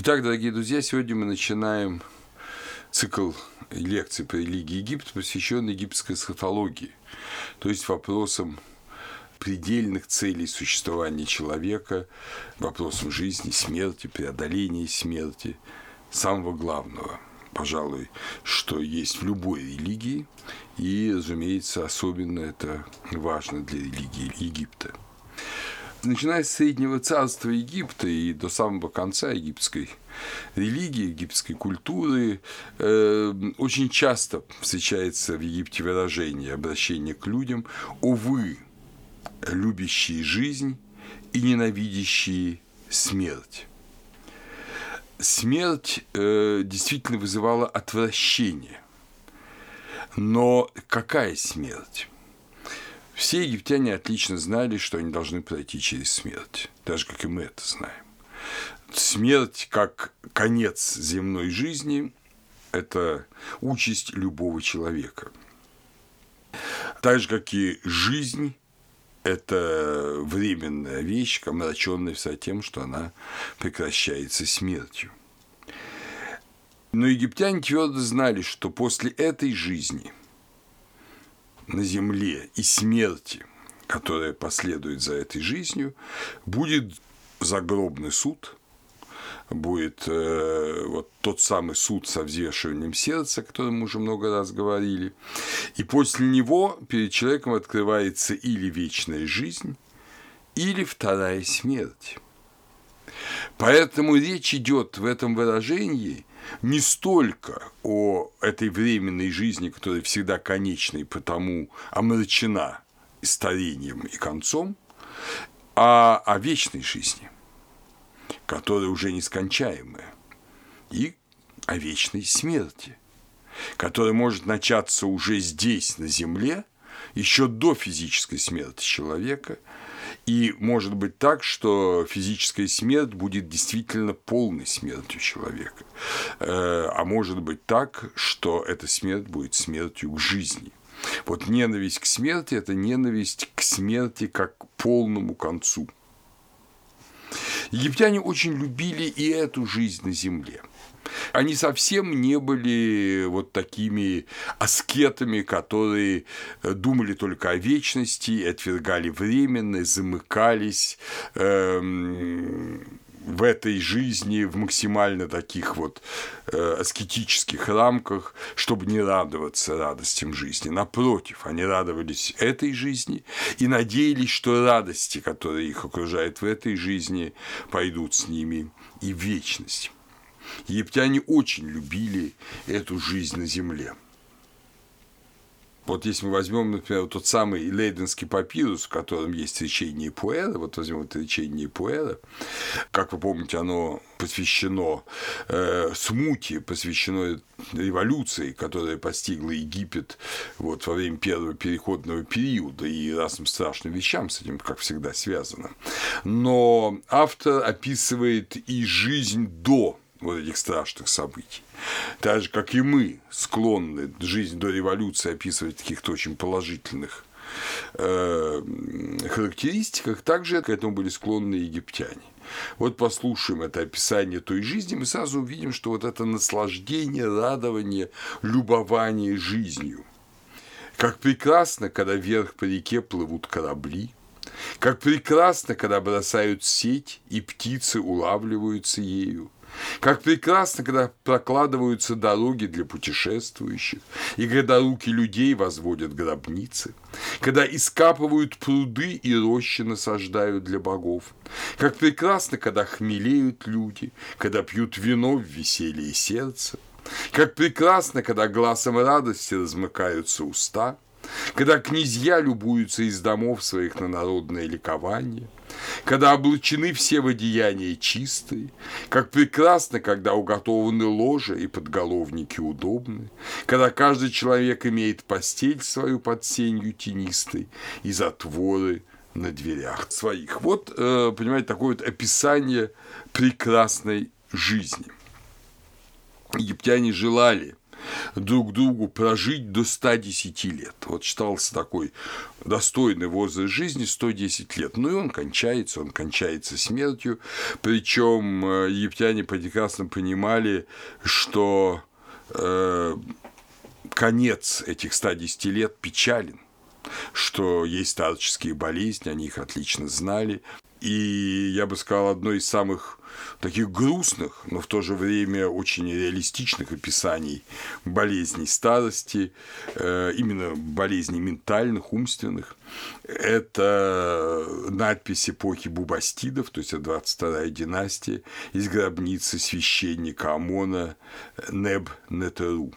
Итак, дорогие друзья, сегодня мы начинаем цикл лекций по религии Египта, посвященный египетской эсхатологии, то есть вопросам предельных целей существования человека, вопросам жизни, смерти, преодоления смерти, самого главного, пожалуй, что есть в любой религии, и, разумеется, особенно это важно для религии Египта – начиная с Среднего царства Египта и до самого конца египетской религии, египетской культуры, э, очень часто встречается в Египте выражение, обращение к людям «Увы, любящие жизнь и ненавидящие смерть». Смерть э, действительно вызывала отвращение. Но какая смерть? Все египтяне отлично знали, что они должны пройти через смерть, так же, как и мы это знаем. Смерть как конец земной жизни – это участь любого человека. Так же, как и жизнь – это временная вещь, омраченная вся тем, что она прекращается смертью. Но египтяне твердо знали, что после этой жизни – на земле и смерти, которая последует за этой жизнью, будет загробный суд, будет э, вот тот самый суд со взвешиванием сердца, о котором мы уже много раз говорили, и после него перед человеком открывается или вечная жизнь, или вторая смерть. Поэтому речь идет в этом выражении не столько о этой временной жизни, которая всегда конечна и потому омрачена старением и концом, а о вечной жизни, которая уже нескончаемая, и о вечной смерти, которая может начаться уже здесь, на Земле, еще до физической смерти человека – и может быть так, что физическая смерть будет действительно полной смертью человека. Э, а может быть так, что эта смерть будет смертью к жизни. Вот ненависть к смерти – это ненависть к смерти как к полному концу. Египтяне очень любили и эту жизнь на земле – они совсем не были вот такими аскетами, которые думали только о вечности, отвергали временное, замыкались эм, в этой жизни в максимально таких вот э, аскетических рамках, чтобы не радоваться радостям жизни. Напротив, они радовались этой жизни и надеялись, что радости, которые их окружают в этой жизни, пойдут с ними и в вечность. Египтяне очень любили эту жизнь на земле. Вот если мы возьмем, например, тот самый Лейденский папирус, в котором есть речение Пуэра, вот возьмем это речение Пуэра, как вы помните, оно посвящено э, смуте, посвящено революции, которая постигла Египет вот, во время первого переходного периода и разным страшным вещам с этим, как всегда, связано. Но автор описывает и жизнь до вот этих страшных событий. Так же, как и мы склонны жизнь до революции описывать в каких-то очень положительных э, характеристиках, также к этому были склонны египтяне. Вот послушаем это описание той жизни, мы сразу увидим, что вот это наслаждение, радование, любование жизнью. Как прекрасно, когда вверх по реке плывут корабли, как прекрасно, когда бросают сеть, и птицы улавливаются ею. Как прекрасно, когда прокладываются дороги для путешествующих, и когда руки людей возводят гробницы, когда искапывают пруды и рощи насаждают для богов. Как прекрасно, когда хмелеют люди, когда пьют вино в веселье сердца. Как прекрасно, когда глазом радости размыкаются уста – когда князья любуются из домов своих на народное ликование, когда облачены все в чистые, как прекрасно, когда уготованы ложа и подголовники удобны, когда каждый человек имеет постель свою под сенью тенистой и затворы на дверях своих. Вот, э, понимаете, такое вот описание прекрасной жизни. Египтяне желали друг другу прожить до 110 лет. Вот считался такой достойный возраст жизни 110 лет. Ну и он кончается, он кончается смертью. Причем э, египтяне прекрасно понимали, что э, конец этих 110 лет печален что есть старческие болезни, они их отлично знали. И я бы сказал, одно из самых таких грустных, но в то же время очень реалистичных описаний болезней старости, э, именно болезней ментальных, умственных. Это надпись эпохи Бубастидов, то есть это 22-я династия, из гробницы священника Амона Неб Нетеру.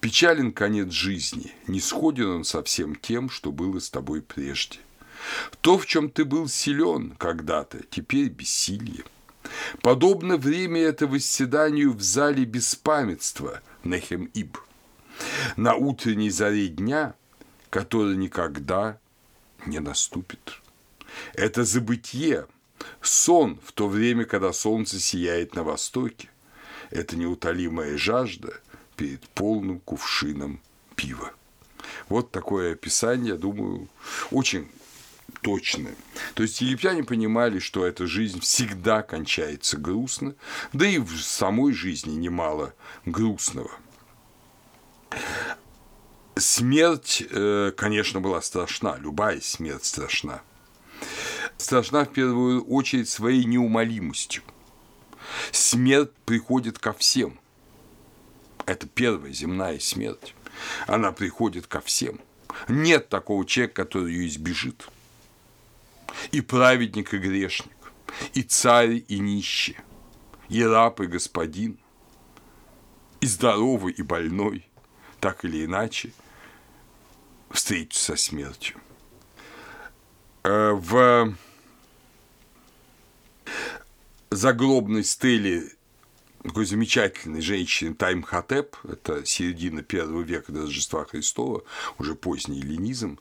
Печален конец жизни, не сходен он со всем тем, что было с тобой прежде. То, в чем ты был силен когда-то, теперь бессилье. Подобно время это восседанию в зале беспамятства Нехем Иб. На утренней заре дня, который никогда не наступит. Это забытье, сон в то время, когда солнце сияет на востоке. Это неутолимая жажда перед полным кувшином пива. Вот такое описание, думаю, очень точны. То есть египтяне понимали, что эта жизнь всегда кончается грустно, да и в самой жизни немало грустного. Смерть, э, конечно, была страшна, любая смерть страшна. Страшна в первую очередь своей неумолимостью. Смерть приходит ко всем. Это первая земная смерть. Она приходит ко всем. Нет такого человека, который ее избежит и праведник, и грешник, и царь, и нищий, и раб, и господин, и здоровый, и больной, так или иначе, встретятся со смертью. Э, в загробной стеле такой замечательной женщины Тайм Хатеп, это середина первого века до Рождества Христова, уже поздний эллинизм.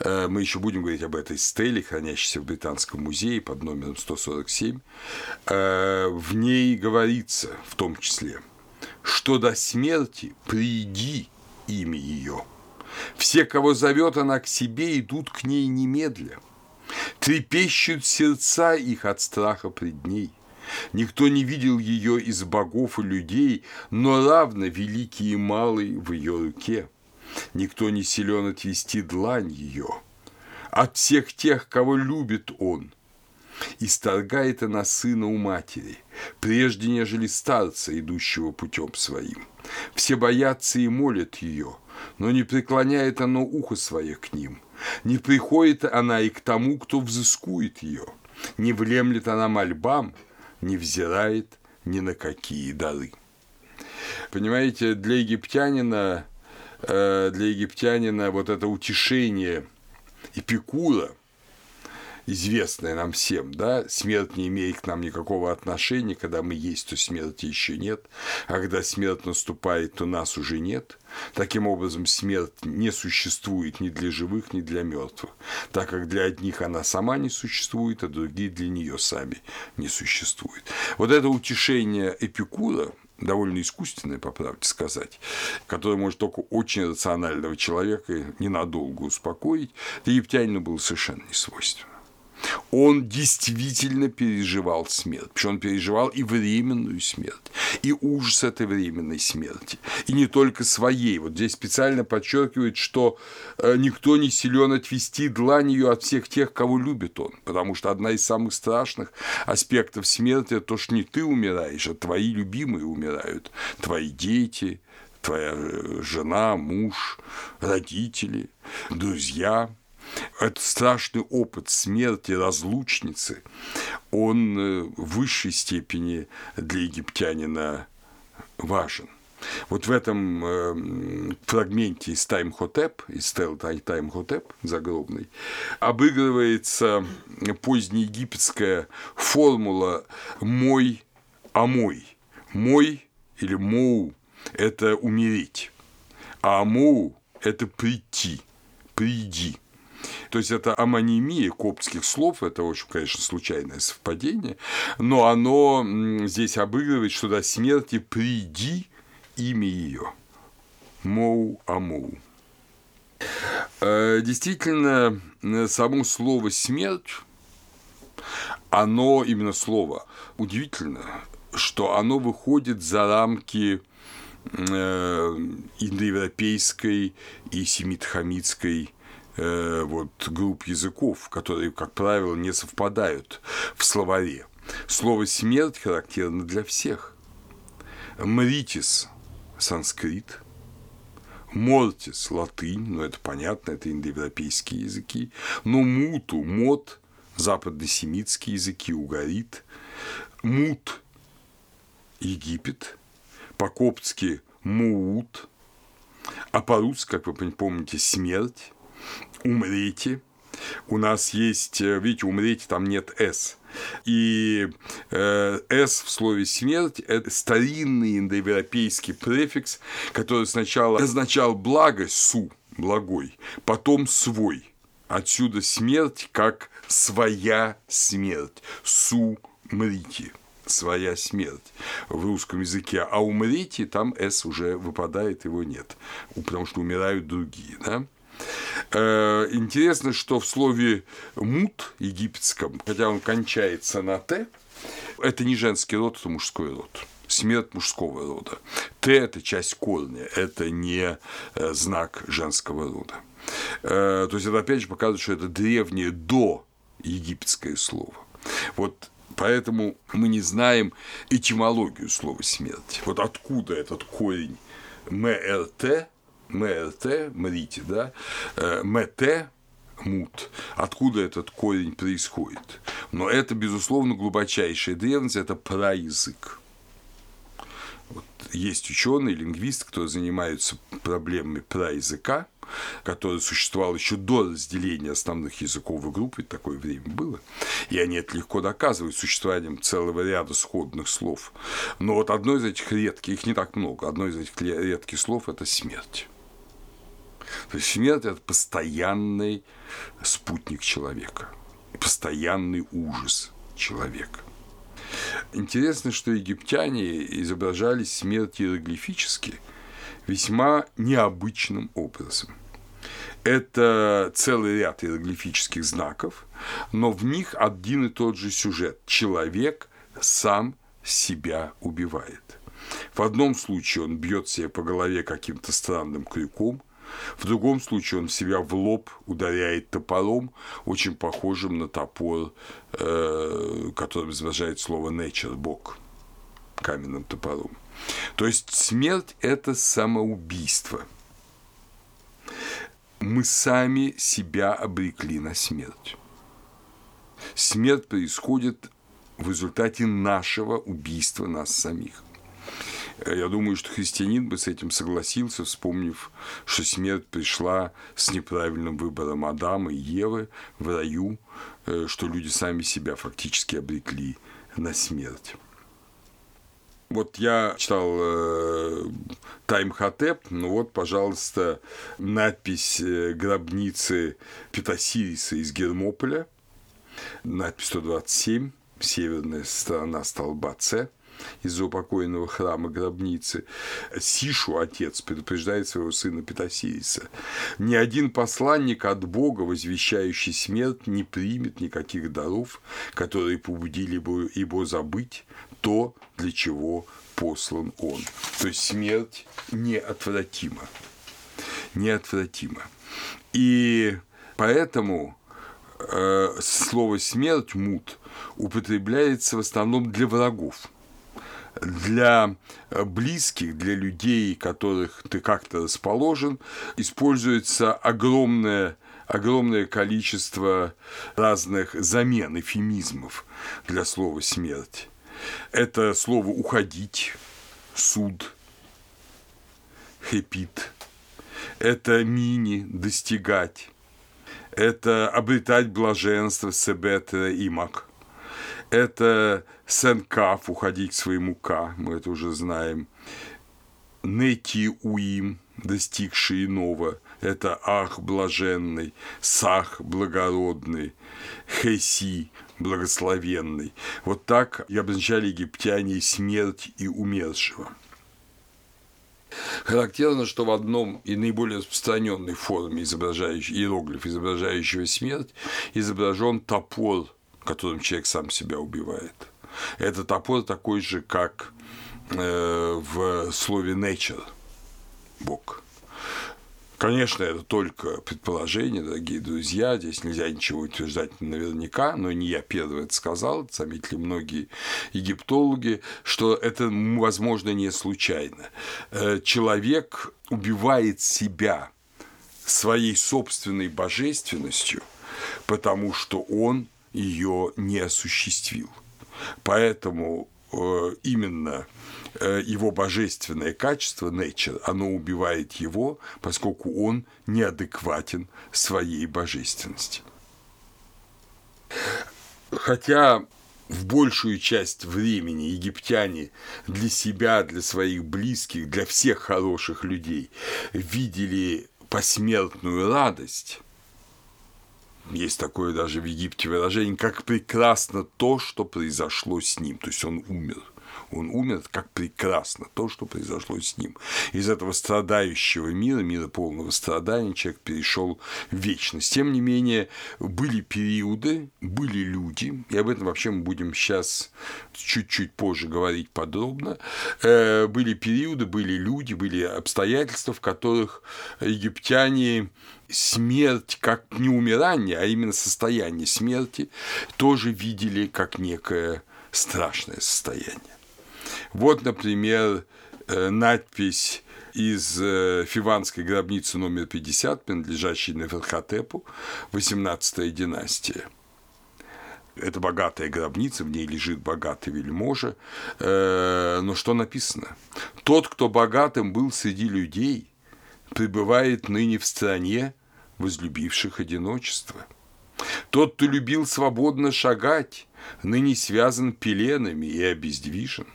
Э, мы еще будем говорить об этой стеле, хранящейся в Британском музее под номером 147. Э, в ней говорится, в том числе, что до смерти приди имя ее. Все, кого зовет она к себе, идут к ней немедля. Трепещут сердца их от страха пред ней. Никто не видел ее из богов и людей, но равно великий и малый в ее руке. Никто не силен отвести длань ее. От всех тех, кого любит он, исторгает она сына у матери, прежде нежели старца, идущего путем своим. Все боятся и молят ее, но не преклоняет оно ухо свое к ним. Не приходит она и к тому, кто взыскует ее. Не влемлет она мольбам, не взирает ни на какие дары. Понимаете, для египтянина, э, для египтянина вот это утешение Эпикура, известное нам всем, да, смерть не имеет к нам никакого отношения, когда мы есть, то смерти еще нет, а когда смерть наступает, то нас уже нет. Таким образом, смерть не существует ни для живых, ни для мертвых, так как для одних она сама не существует, а другие для нее сами не существуют. Вот это утешение Эпикура, довольно искусственное, по правде сказать, которое может только очень рационального человека ненадолго успокоить, египтянину было совершенно не свойственно он действительно переживал смерть. Причем он переживал и временную смерть, и ужас этой временной смерти. И не только своей. Вот здесь специально подчеркивает, что э, никто не силен отвести дланью от всех тех, кого любит он. Потому что одна из самых страшных аспектов смерти – это то, что не ты умираешь, а твои любимые умирают. Твои дети, твоя э, жена, муж, родители, друзья – этот страшный опыт смерти разлучницы, он э, в высшей степени для египтянина важен. Вот в этом э, фрагменте из Тайм-Хотеп, из Стел Тайм-Хотеп загробный, обыгрывается позднеегипетская формула «мой, а мой». «Мой» или «моу» – это умереть, а «моу» – это прийти, приди – то есть это амонимия коптских слов, это очень, конечно, случайное совпадение, но оно здесь обыгрывает, что до смерти приди имя ее. моу амоу. Э, действительно, само слово «смерть», оно, именно слово, удивительно, что оно выходит за рамки э, индоевропейской и семитхамитской э, вот, групп языков, которые, как правило, не совпадают в словаре. Слово «смерть» характерно для всех. Мритис – санскрит, мортис – латынь, но это понятно, это индоевропейские языки, но муту – мод – западносемитские языки, угорит, мут – Египет, по-коптски – муут, а по-русски, как вы помните, смерть, умрите. У нас есть, э, видите, умрите, там нет «с». И э, «с» в слове «смерть» – это старинный индоевропейский префикс, который сначала означал благость, «су», благой, потом «свой». Отсюда смерть как своя смерть, су мрите, своя смерть в русском языке, а умрите там «с» уже выпадает, его нет, потому что умирают другие, да? Э, интересно, что в слове «мут» египетском, хотя он кончается на «т», это не женский род, это мужской род смерть мужского рода. Т – это часть корня, это не э, знак женского рода. Э, то есть это опять же показывает, что это древнее до египетское слово. Вот поэтому мы не знаем этимологию слова смерть. Вот откуда этот корень МРТ МРТ, мрите, да, э, МТ, мут, откуда этот корень происходит. Но это, безусловно, глубочайшая древность, это праязык. Вот есть ученые, лингвисты, которые занимаются проблемами праязыка, который существовал еще до разделения основных языковых групп, ведь такое время было, и они это легко доказывают существованием целого ряда сходных слов. Но вот одно из этих редких, их не так много, одно из этих редких слов – это смерть. То есть смерть – это постоянный спутник человека, постоянный ужас человека. Интересно, что египтяне изображали смерть иероглифически весьма необычным образом. Это целый ряд иероглифических знаков, но в них один и тот же сюжет. Человек сам себя убивает. В одном случае он бьет себя по голове каким-то странным крюком, в другом случае он себя в лоб ударяет топором, очень похожим на топор, э, который изображает слово nature, бог, каменным топором. То есть смерть – это самоубийство. Мы сами себя обрекли на смерть. Смерть происходит в результате нашего убийства нас самих. Я думаю, что христианин бы с этим согласился, вспомнив, что смерть пришла с неправильным выбором Адама и Евы в раю, э, что люди сами себя фактически обрекли на смерть. Вот я читал э, Тайм Хатеп, ну вот, пожалуйста, надпись э, гробницы Петасириса из Гермополя, надпись 127, северная сторона столба С из-за упокоенного храма гробницы. Сишу, отец, предупреждает своего сына Петасириса. Ни один посланник от Бога, возвещающий смерть, не примет никаких даров, которые побудили бы его забыть то, для чего послан он. То есть смерть неотвратима. Неотвратима. И поэтому э, слово смерть мут употребляется в основном для врагов для э, близких, для людей, которых ты как-то расположен, используется огромное огромное количество разных замен, эфемизмов для слова «смерть». Это слово «уходить», «суд», «хепит», это «мини», «достигать», это «обретать блаженство», «себетра», «имак», это Сен-Каф, уходить к своему К, мы это уже знаем. Нети Уим, достигший иного, это Ах блаженный, Сах благородный, Хеси благословенный. Вот так обозначали египтяне смерть и умершего. Характерно, что в одном и наиболее распространенной форме изображающей иероглиф, изображающего смерть, изображен топор, которым человек сам себя убивает. Это топор такой же, как э, в слове nature – Бог. Конечно, это только предположение, дорогие друзья, здесь нельзя ничего утверждать наверняка, но не я первый это сказал, это заметили многие египтологи, что это, возможно, не случайно. Э, человек убивает себя своей собственной божественностью, потому что он ее не осуществил. Поэтому э, именно Э, его божественное качество, nature, оно убивает его, поскольку он неадекватен своей божественности. Хотя в большую часть времени египтяне для себя, для своих близких, для всех хороших людей видели посмертную радость, есть такое даже в Египте выражение, как прекрасно то, что произошло с ним, то есть он умер – он умер, как прекрасно то, что произошло с ним. Из этого страдающего мира, мира полного страдания, человек перешел в вечность. Тем не менее, были периоды, были люди, и об этом вообще мы будем сейчас чуть-чуть позже говорить подробно, э, были периоды, были люди, были обстоятельства, в которых египтяне смерть как не умирание, а именно состояние смерти тоже видели как некое страшное состояние. Вот, например, э, надпись из э, Фиванской гробницы номер 50, принадлежащей Неферхотепу, 18 династия. Это богатая гробница, в ней лежит богатый вельможа. Э, но что написано? Тот, кто богатым был среди людей, пребывает ныне в стране, возлюбивших одиночество. Тот, кто любил свободно шагать, ныне связан пеленами и обездвижен.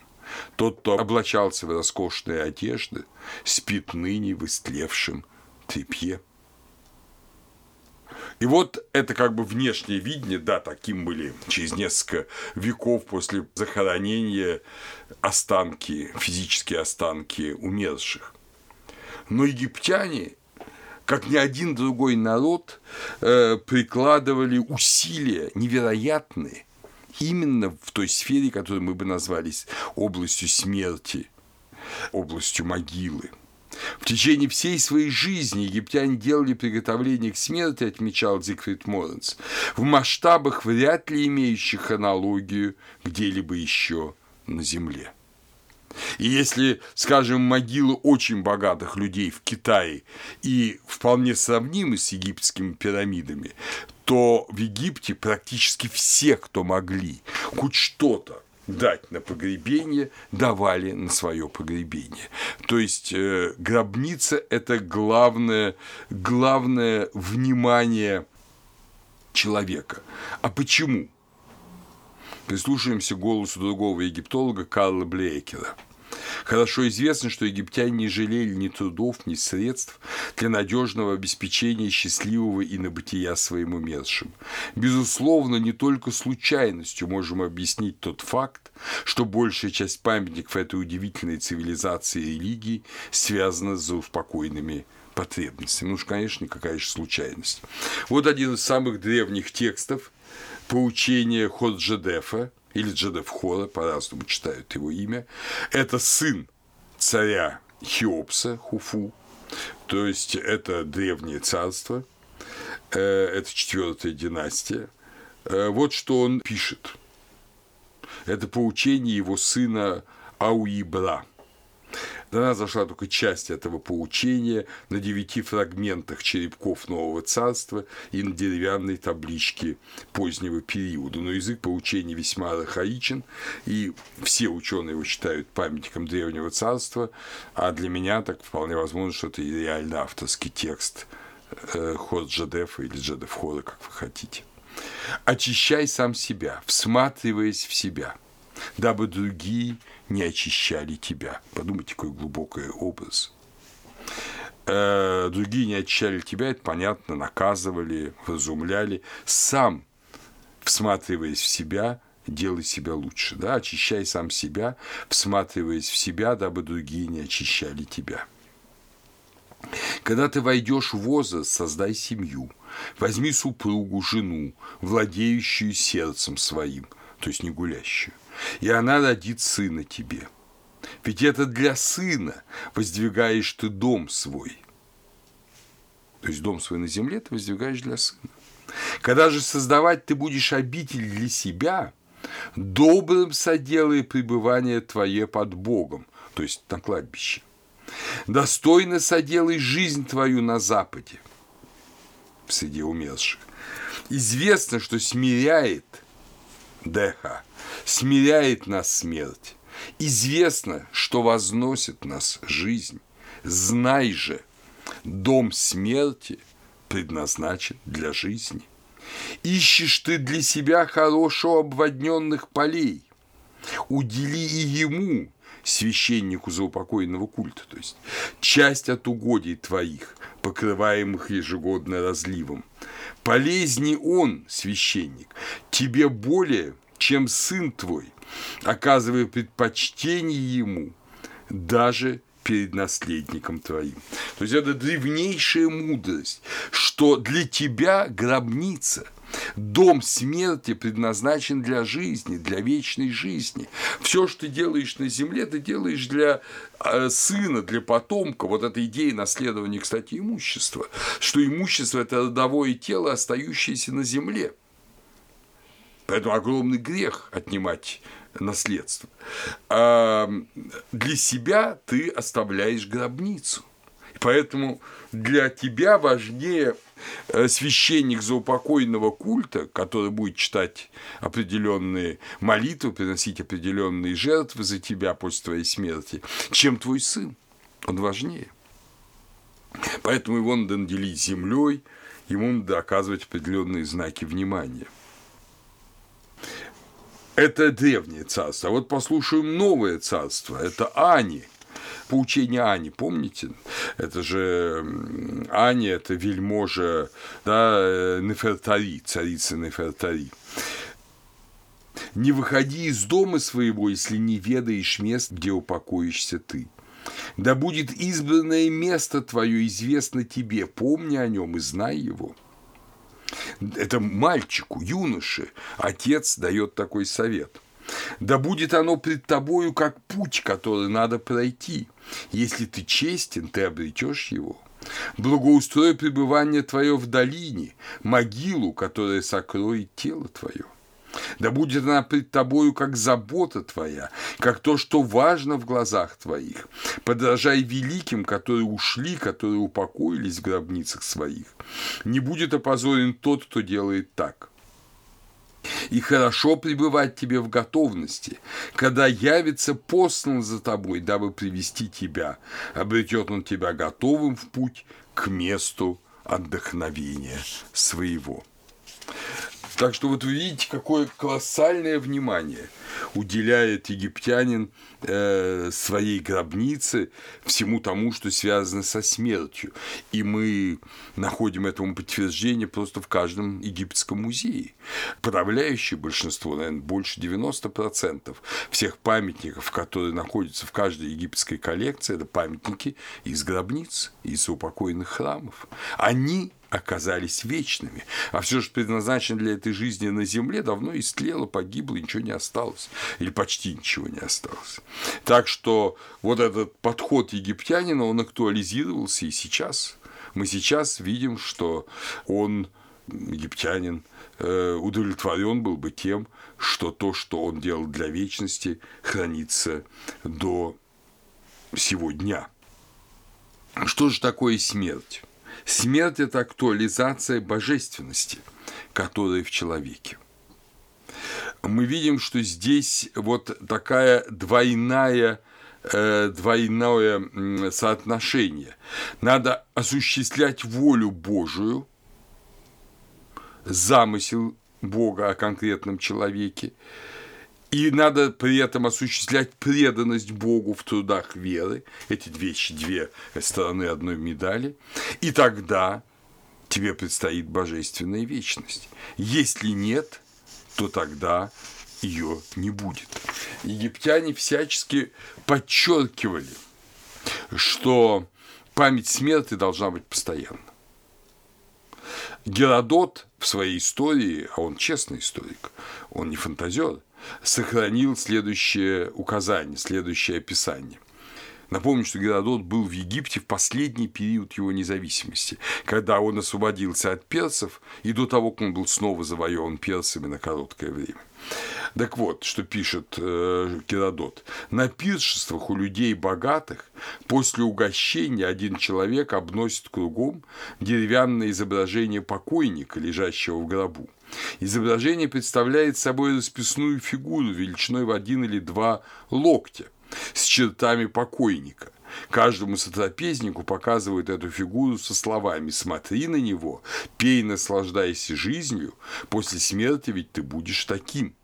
Тот, кто облачался в роскошные одежды, спит ныне в истлевшем тряпье. И вот это как бы внешнее видение, да, таким были через несколько веков после захоронения останки, физические останки умерших. Но египтяне, как ни один другой народ, э, прикладывали усилия невероятные – именно в той сфере, которую мы бы назвали областью смерти, областью могилы. В течение всей своей жизни египтяне делали приготовление к смерти, отмечал Зигфрид Моренс, в масштабах, вряд ли имеющих аналогию где-либо еще на Земле. И если, скажем, могилы очень богатых людей в Китае и вполне сравнимы с египетскими пирамидами, то в Египте практически все, кто могли хоть что-то дать на погребение, давали на свое погребение. То есть э, гробница – это главное, главное внимание человека. А почему? Прислушаемся голосу другого египтолога Карла Блейкера – Хорошо известно, что египтяне не жалели ни трудов, ни средств для надежного обеспечения счастливого и набытия своим умершим. Безусловно, не только случайностью можем объяснить тот факт, что большая часть памятников этой удивительной цивилизации и религии связана с успокойными потребностями. Ну уж, конечно, какая же случайность. Вот один из самых древних текстов поучения Ходжедефа – или Джедефхора, по-разному читают его имя, это сын царя Хеопса, Хуфу, то есть это древнее царство, э, это четвертая династия. Э, вот что он пишет. Это поучение его сына Ауибра – до нас зашла только часть этого поучения на девяти фрагментах черепков Нового Царства и на деревянной табличке позднего периода. Но язык поучения весьма архаичен, и все ученые его считают памятником Древнего Царства, а для меня так вполне возможно, что это реально авторский текст э, Ход Джадефа или Джадефхора, как вы хотите. Очищай сам себя, всматриваясь в себя, дабы другие не очищали тебя. Подумайте, какой глубокий образ. Э, другие не очищали тебя, это понятно, наказывали, разумляли. Сам, всматриваясь в себя, делай себя лучше, да, очищай сам себя, всматриваясь в себя, дабы другие не очищали тебя. Когда ты войдешь в возраст, создай семью. Возьми супругу, жену, владеющую сердцем своим, то есть не гулящую, и она родит сына тебе. Ведь это для сына воздвигаешь ты дом свой. То есть дом свой на земле ты воздвигаешь для сына. Когда же создавать ты будешь обитель для себя, добрым соделай пребывание твое под Богом, то есть на кладбище. Достойно соделай жизнь твою на Западе, среди умерших. Известно, что смиряет Деха, смиряет нас смерть. Известно, что возносит нас жизнь. Знай же, дом смерти предназначен для жизни. Ищешь ты для себя хорошо обводненных полей. Удели и ему, священнику заупокоенного культа, то есть часть от угодий твоих, покрываемых ежегодно разливом. Полезней он, священник, тебе более, чем сын твой, оказывая предпочтение ему, даже перед наследником твоим. То есть это древнейшая мудрость, что для тебя гробница – Дом смерти предназначен для жизни, для вечной жизни. Все, что ты делаешь на земле, ты делаешь для э, сына, для потомка. Вот эта идея наследования, кстати, имущества, что имущество – это родовое тело, остающееся на земле. Поэтому огромный грех отнимать наследство. А для себя ты оставляешь гробницу. Поэтому для тебя важнее Э, священник заупокойного культа, который будет читать определенные молитвы, приносить определенные жертвы за тебя после твоей смерти, чем твой сын. Он важнее. Поэтому его надо наделить землей, ему надо оказывать определенные знаки внимания. Это древнее царство. А вот послушаем новое царство. Это Ани – поучение Ани, помните? Это же Ани, это вельможа, да, э, Нефертари, царица Нефертари. Не выходи из дома своего, если не ведаешь мест, где упокоишься ты. Да будет избранное место твое известно тебе, помни о нем и знай его. Это мальчику, юноше, отец дает такой совет. Да будет оно пред тобою, как путь, который надо пройти. Если ты честен, ты обретешь его. Благоустрой пребывание твое в долине, могилу, которая сокроет тело твое. Да будет она пред тобою, как забота твоя, как то, что важно в глазах твоих. Подражай великим, которые ушли, которые упокоились в гробницах своих. Не будет опозорен тот, кто делает так и хорошо пребывать тебе в готовности, когда явится послан за тобой, дабы привести тебя, обретет он тебя готовым в путь к месту отдохновения своего. Так что вот вы видите, какое колоссальное внимание уделяет египтянин э, своей гробнице всему тому, что связано со смертью. И мы находим этому подтверждение просто в каждом египетском музее. Подавляющее большинство, наверное, больше 90% всех памятников, которые находятся в каждой египетской коллекции, это памятники из гробниц, из упокоенных храмов. Они оказались вечными. А все, что предназначено для этой жизни на Земле, давно истлело, погибло, ничего не осталось. Или почти ничего не осталось. Так что вот этот подход египтянина, он актуализировался и сейчас. Мы сейчас видим, что он, египтянин, э, удовлетворен был бы тем, что то, что он делал для вечности, хранится до сего дня. Что же такое смерть? Смерть – это актуализация божественности, которая в человеке. Мы видим, что здесь вот такая двойная э, двойное соотношение. Надо осуществлять волю Божию, замысел Бога о конкретном человеке, и надо при этом осуществлять преданность Богу в трудах веры. Эти две, две стороны одной медали. И тогда тебе предстоит божественная вечность. Если нет, то тогда ее не будет. Египтяне всячески подчеркивали, что память смерти должна быть постоянна. Геродот в своей истории, а он честный историк, он не фантазер, сохранил следующее указание, следующее описание. Напомню, что Геродот был в Египте в последний период его независимости, когда он освободился от персов и до того, как он был снова завоеван персами на короткое время. Так вот, что пишет э, Геродот. На пиршествах у людей богатых после угощения один человек обносит кругом деревянное изображение покойника, лежащего в гробу. Изображение представляет собой расписную фигуру величиной в один или два локтя с чертами покойника. Каждому сотрапезнику показывают эту фигуру со словами «Смотри на него, пей, наслаждайся жизнью, после смерти ведь ты будешь таким».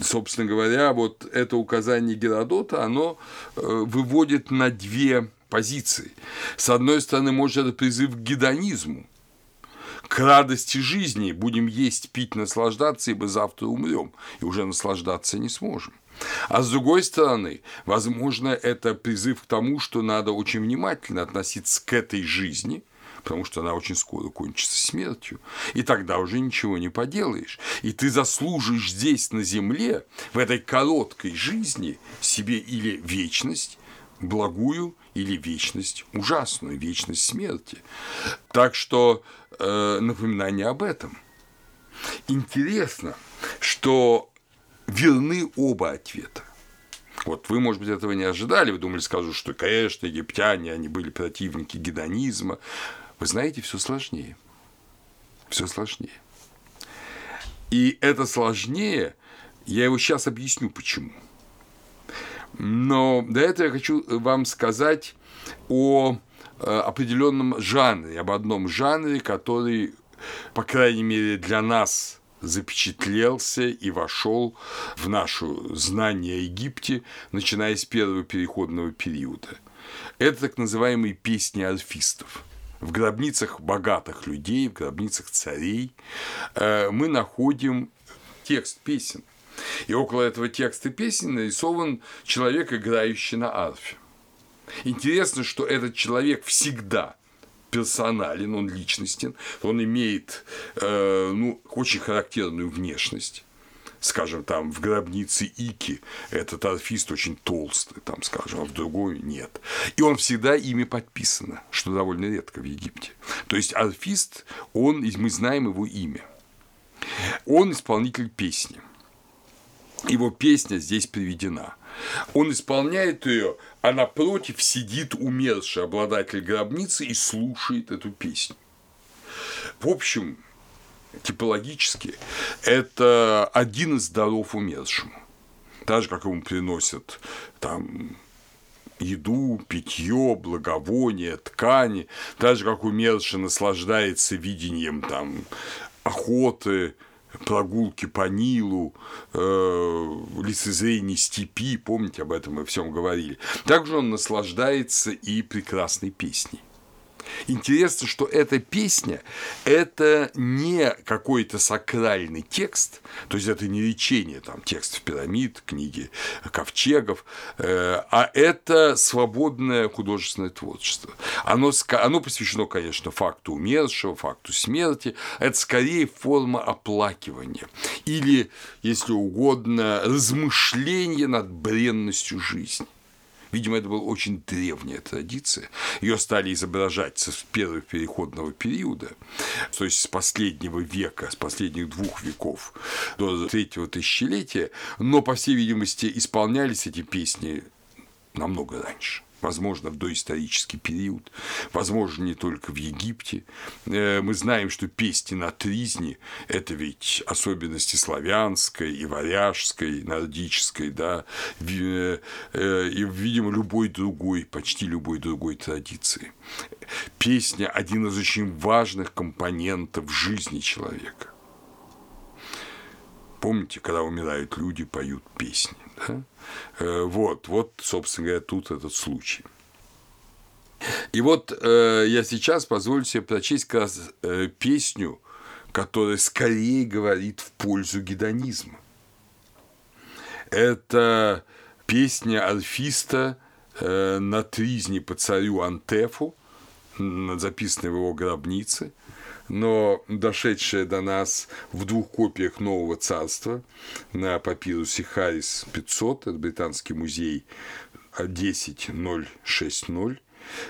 Собственно говоря, вот это указание Геродота, оно э, выводит на две позиции. С одной стороны, может, это призыв к гедонизму, к радости жизни, будем есть, пить, наслаждаться, ибо завтра умрем, и уже наслаждаться не сможем. А с другой стороны, возможно, это призыв к тому, что надо очень внимательно относиться к этой жизни, потому что она очень скоро кончится смертью, и тогда уже ничего не поделаешь. И ты заслужишь здесь, на земле, в этой короткой жизни себе или вечность, благую, или вечность ужасную, вечность смерти. Так что э, напоминание об этом. Интересно, что верны оба ответа. Вот вы, может быть, этого не ожидали, вы думали, скажу, что, конечно, египтяне, они были противники гедонизма. Вы знаете, все сложнее. Все сложнее. И это сложнее, я его сейчас объясню, почему. Но до этого я хочу вам сказать о э, определенном жанре, об одном жанре, который, по крайней мере, для нас запечатлелся и вошел в наше знание о Египте, начиная с первого переходного периода. Это так называемые песни альфистов. В гробницах богатых людей, в гробницах царей э, мы находим текст песен. И около этого текста песен нарисован человек, играющий на арфе. Интересно, что этот человек всегда персонален, он личностен, он имеет э, ну, очень характерную внешность скажем, там в гробнице Ики этот арфист очень толстый, там, скажем, а в другой нет. И он всегда ими подписано, что довольно редко в Египте. То есть арфист, он, мы знаем его имя. Он исполнитель песни. Его песня здесь приведена. Он исполняет ее, а напротив сидит умерший обладатель гробницы и слушает эту песню. В общем, типологически, это один из даров умершему. Так же, как ему приносят там еду, питье, благовония, ткани, так же, как умерший наслаждается видением там охоты, прогулки по Нилу, э, лицезрение степи, помните, об этом мы всем говорили. Также он наслаждается и прекрасной песней. Интересно, что эта песня – это не какой-то сакральный текст, то есть это не речение там, текстов пирамид, книги ковчегов, э, а это свободное художественное творчество. Оно, оно посвящено, конечно, факту умершего, факту смерти. Это скорее форма оплакивания или, если угодно, размышления над бренностью жизни. Видимо, это была очень древняя традиция. Ее стали изображать с первого переходного периода, то есть с последнего века, с последних двух веков до третьего тысячелетия, но, по всей видимости, исполнялись эти песни намного раньше возможно, в доисторический период, возможно, не только в Египте. Э, мы знаем, что песни на тризне – это ведь особенности славянской и варяжской, нордической, да, э, и, видимо, любой другой, почти любой другой традиции. Песня – один из очень важных компонентов жизни человека. Помните, когда умирают люди, поют песни. Да? Э, вот, вот, собственно говоря, тут этот случай. И вот э, я сейчас позволю себе прочесть как раз э, песню, которая скорее говорит в пользу гедонизма. Это песня альфиста э, на тризне по царю Антефу, записанной в его гробнице, но дошедшая до нас в двух копиях Нового Царства на папирусе Харрис 500, это британский музей 10060,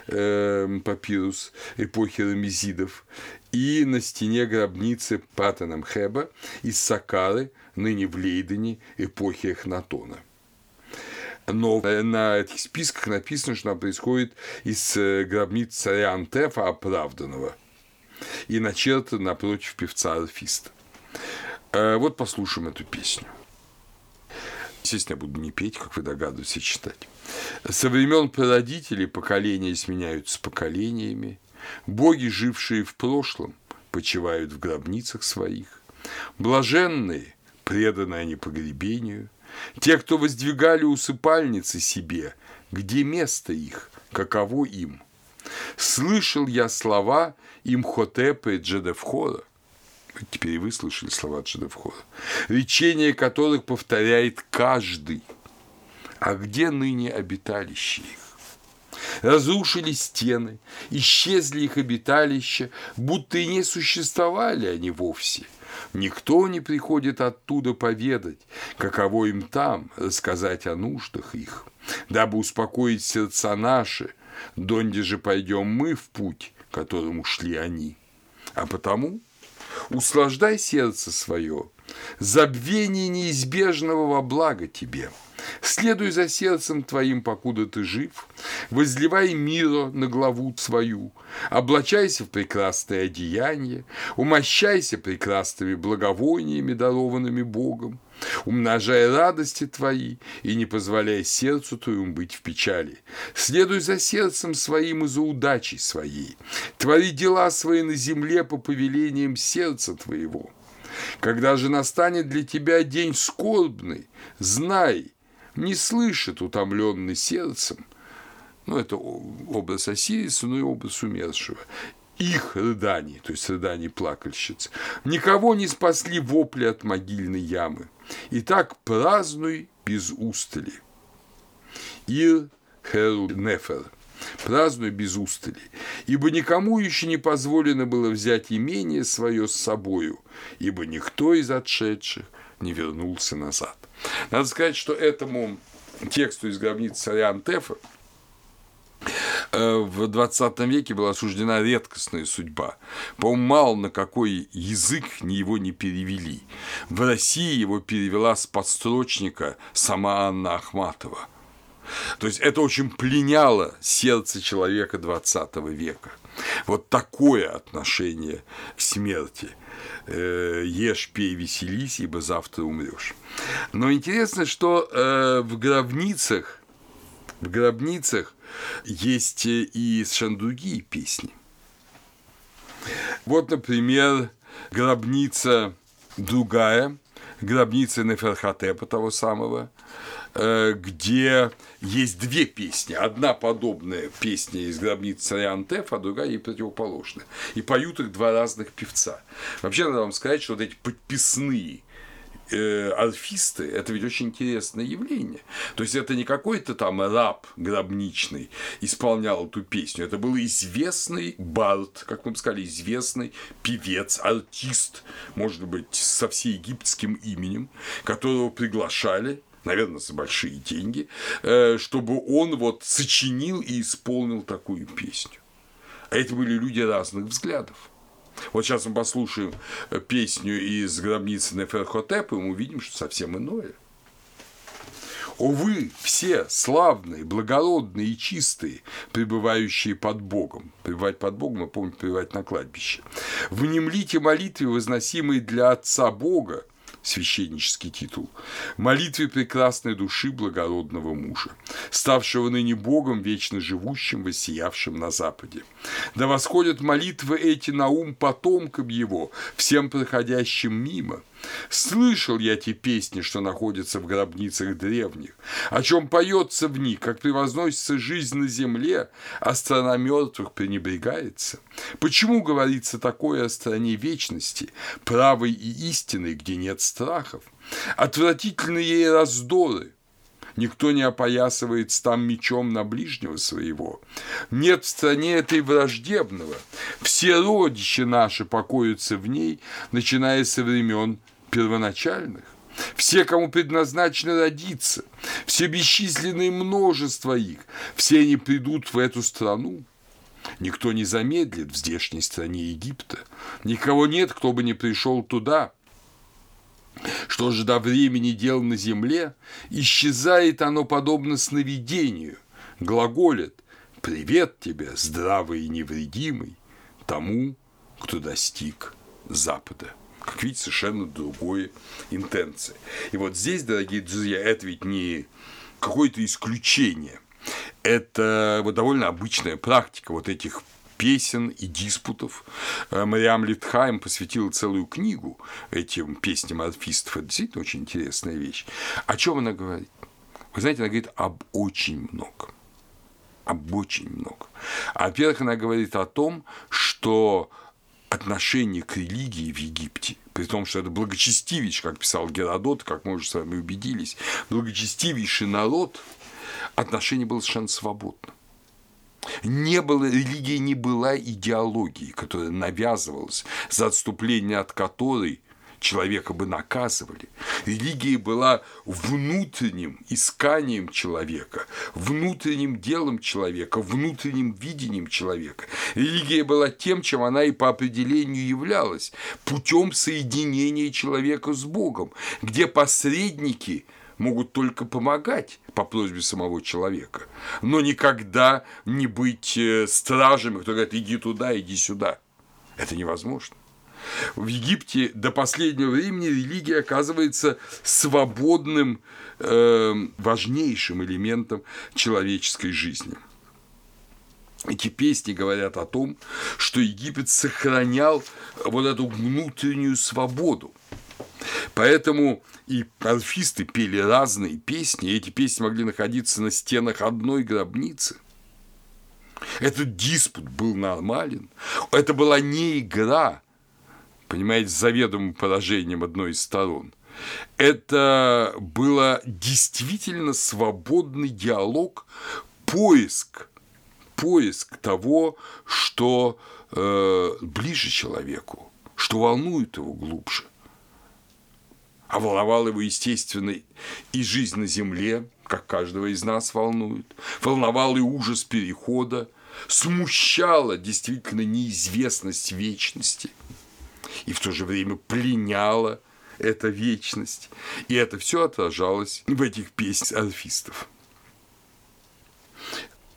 э, папирус эпохи рамезидов, и на стене гробницы Патаном Хеба из Сакары, ныне в Лейдене, эпохи Эхнатона. Но на этих списках написано, что она происходит из э, гробниц царя Антефа оправданного и начертано напротив певца Арфиста. Э, вот послушаем эту песню. Естественно, я буду не петь, как вы догадываетесь, читать. Со времен прародителей поколения сменяются поколениями. Боги, жившие в прошлом, почивают в гробницах своих. Блаженные, преданные они погребению, те, кто воздвигали усыпальницы себе, где место их, каково им. Слышал я слова Имхотепа и Джедевхора, теперь вы слышали слова Джедевхора, речение которых повторяет каждый. А где ныне обиталище их? Разрушили стены, исчезли их обиталища, будто и не существовали они вовсе. Никто не приходит оттуда поведать, каково им там рассказать о нуждах их, дабы успокоить сердца наши, донде же пойдем мы в путь, которым ушли они. А потому услаждай сердце свое, забвение неизбежного во благо тебе – Следуй за сердцем твоим, покуда ты жив, возливай мира на главу свою, облачайся в прекрасное одеяние, умощайся прекрасными благовониями, дарованными Богом, умножай радости твои и не позволяй сердцу твоему быть в печали. Следуй за сердцем своим и за удачей своей. Твори дела свои на земле по повелениям сердца твоего. Когда же настанет для тебя день скорбный, знай, не слышит утомленный сердцем, ну, это образ Осириса, но и образ умершего, их рыданий, то есть рыданий плакальщиц. Никого не спасли вопли от могильной ямы. И так празднуй без устали. Ир Херу Нефер. Празднуй без устали, ибо никому еще не позволено было взять имение свое с собою, ибо никто из отшедших не вернулся назад. Надо сказать, что этому тексту из гробницы царя Антефа в 20 веке была осуждена редкостная судьба. По-моему, мало на какой язык его не перевели. В России его перевела с подстрочника сама Анна Ахматова. То есть это очень пленяло сердце человека 20 века. Вот такое отношение к смерти – Э, ешь, пей, веселись, ибо завтра умрешь. Но интересно, что э, в гробницах, в гробницах есть и совершенно другие песни. Вот, например, гробница другая, гробница Неферхотепа того самого, Э, где есть две песни. Одна подобная песня из гробницы царя Антефа, а другая ей противоположная. И поют их два разных певца. Вообще, надо вам сказать, что вот эти подписные э, арфисты – это ведь очень интересное явление. То есть, это не какой-то там раб гробничный исполнял эту песню, это был известный бард, как мы бы сказали, известный певец, артист, может быть, со всеегипетским именем, которого приглашали наверное, за большие деньги, э, чтобы он вот сочинил и исполнил такую песню. А это были люди разных взглядов. Вот сейчас мы послушаем э, песню из гробницы Неферхотепа, и мы увидим, что совсем иное. Увы, все славные, благородные и чистые, пребывающие под Богом. Пребывать под Богом, мы помним, пребывать на кладбище. Внемлите молитвы, возносимые для Отца Бога, священнический титул, молитве прекрасной души благородного мужа, ставшего ныне Богом, вечно живущим, воссиявшим на Западе. Да восходят молитвы эти на ум потомкам его, всем проходящим мимо – Слышал я те песни, что находятся в гробницах древних, о чем поется в них, как превозносится жизнь на земле, а страна мертвых пренебрегается. Почему говорится такое о стране вечности, правой и истинной, где нет страхов? Отвратительные ей раздоры, Никто не опоясывается там мечом на ближнего своего. Нет в стране этой враждебного. Все родичи наши покоятся в ней, начиная со времен первоначальных. Все, кому предназначено родиться, все бесчисленное множество их, все они придут в эту страну. Никто не замедлит в здешней стране Египта. Никого нет, кто бы не пришел туда. Что же до времени дел на земле, исчезает оно подобно сновидению, глаголит «Привет тебе, здравый и невредимый, тому, кто достиг Запада». Как видите, совершенно другой интенции. И вот здесь, дорогие друзья, это ведь не какое-то исключение. Это вот довольно обычная практика вот этих песен и диспутов. Э, Мариам Литхайм посвятила целую книгу этим песням орфистов. Это действительно очень интересная вещь. О чем она говорит? Вы знаете, она говорит об очень многом. Об очень многом. Во-первых, она говорит о том, что отношение к религии в Египте, при том, что это благочестивейший, как писал Геродот, как мы уже с вами убедились, благочестивейший народ, отношение было совершенно свободным. Не было, религия не была идеологией, которая навязывалась, за отступление от которой человека бы наказывали. Религия была внутренним исканием человека, внутренним делом человека, внутренним видением человека. Религия была тем, чем она и по определению являлась, путем соединения человека с Богом, где посредники могут только помогать по просьбе самого человека, но никогда не быть э, стражами, которые говорят, иди туда, иди сюда. Это невозможно. В Египте до последнего времени религия оказывается свободным, э, важнейшим элементом человеческой жизни. Эти песни говорят о том, что Египет сохранял вот эту внутреннюю свободу. Поэтому и орфисты пели разные песни, и эти песни могли находиться на стенах одной гробницы. Этот диспут был нормален. Это была не игра, понимаете, заведомым поражением одной из сторон. Это было действительно свободный диалог, поиск, поиск того, что э, ближе человеку, что волнует его глубже. А волновал его, естественно, и жизнь на земле, как каждого из нас волнует, волновал и ужас перехода, смущала действительно неизвестность вечности – и в то же время пленяла эта вечность. И это все отражалось в этих песнях орфистов.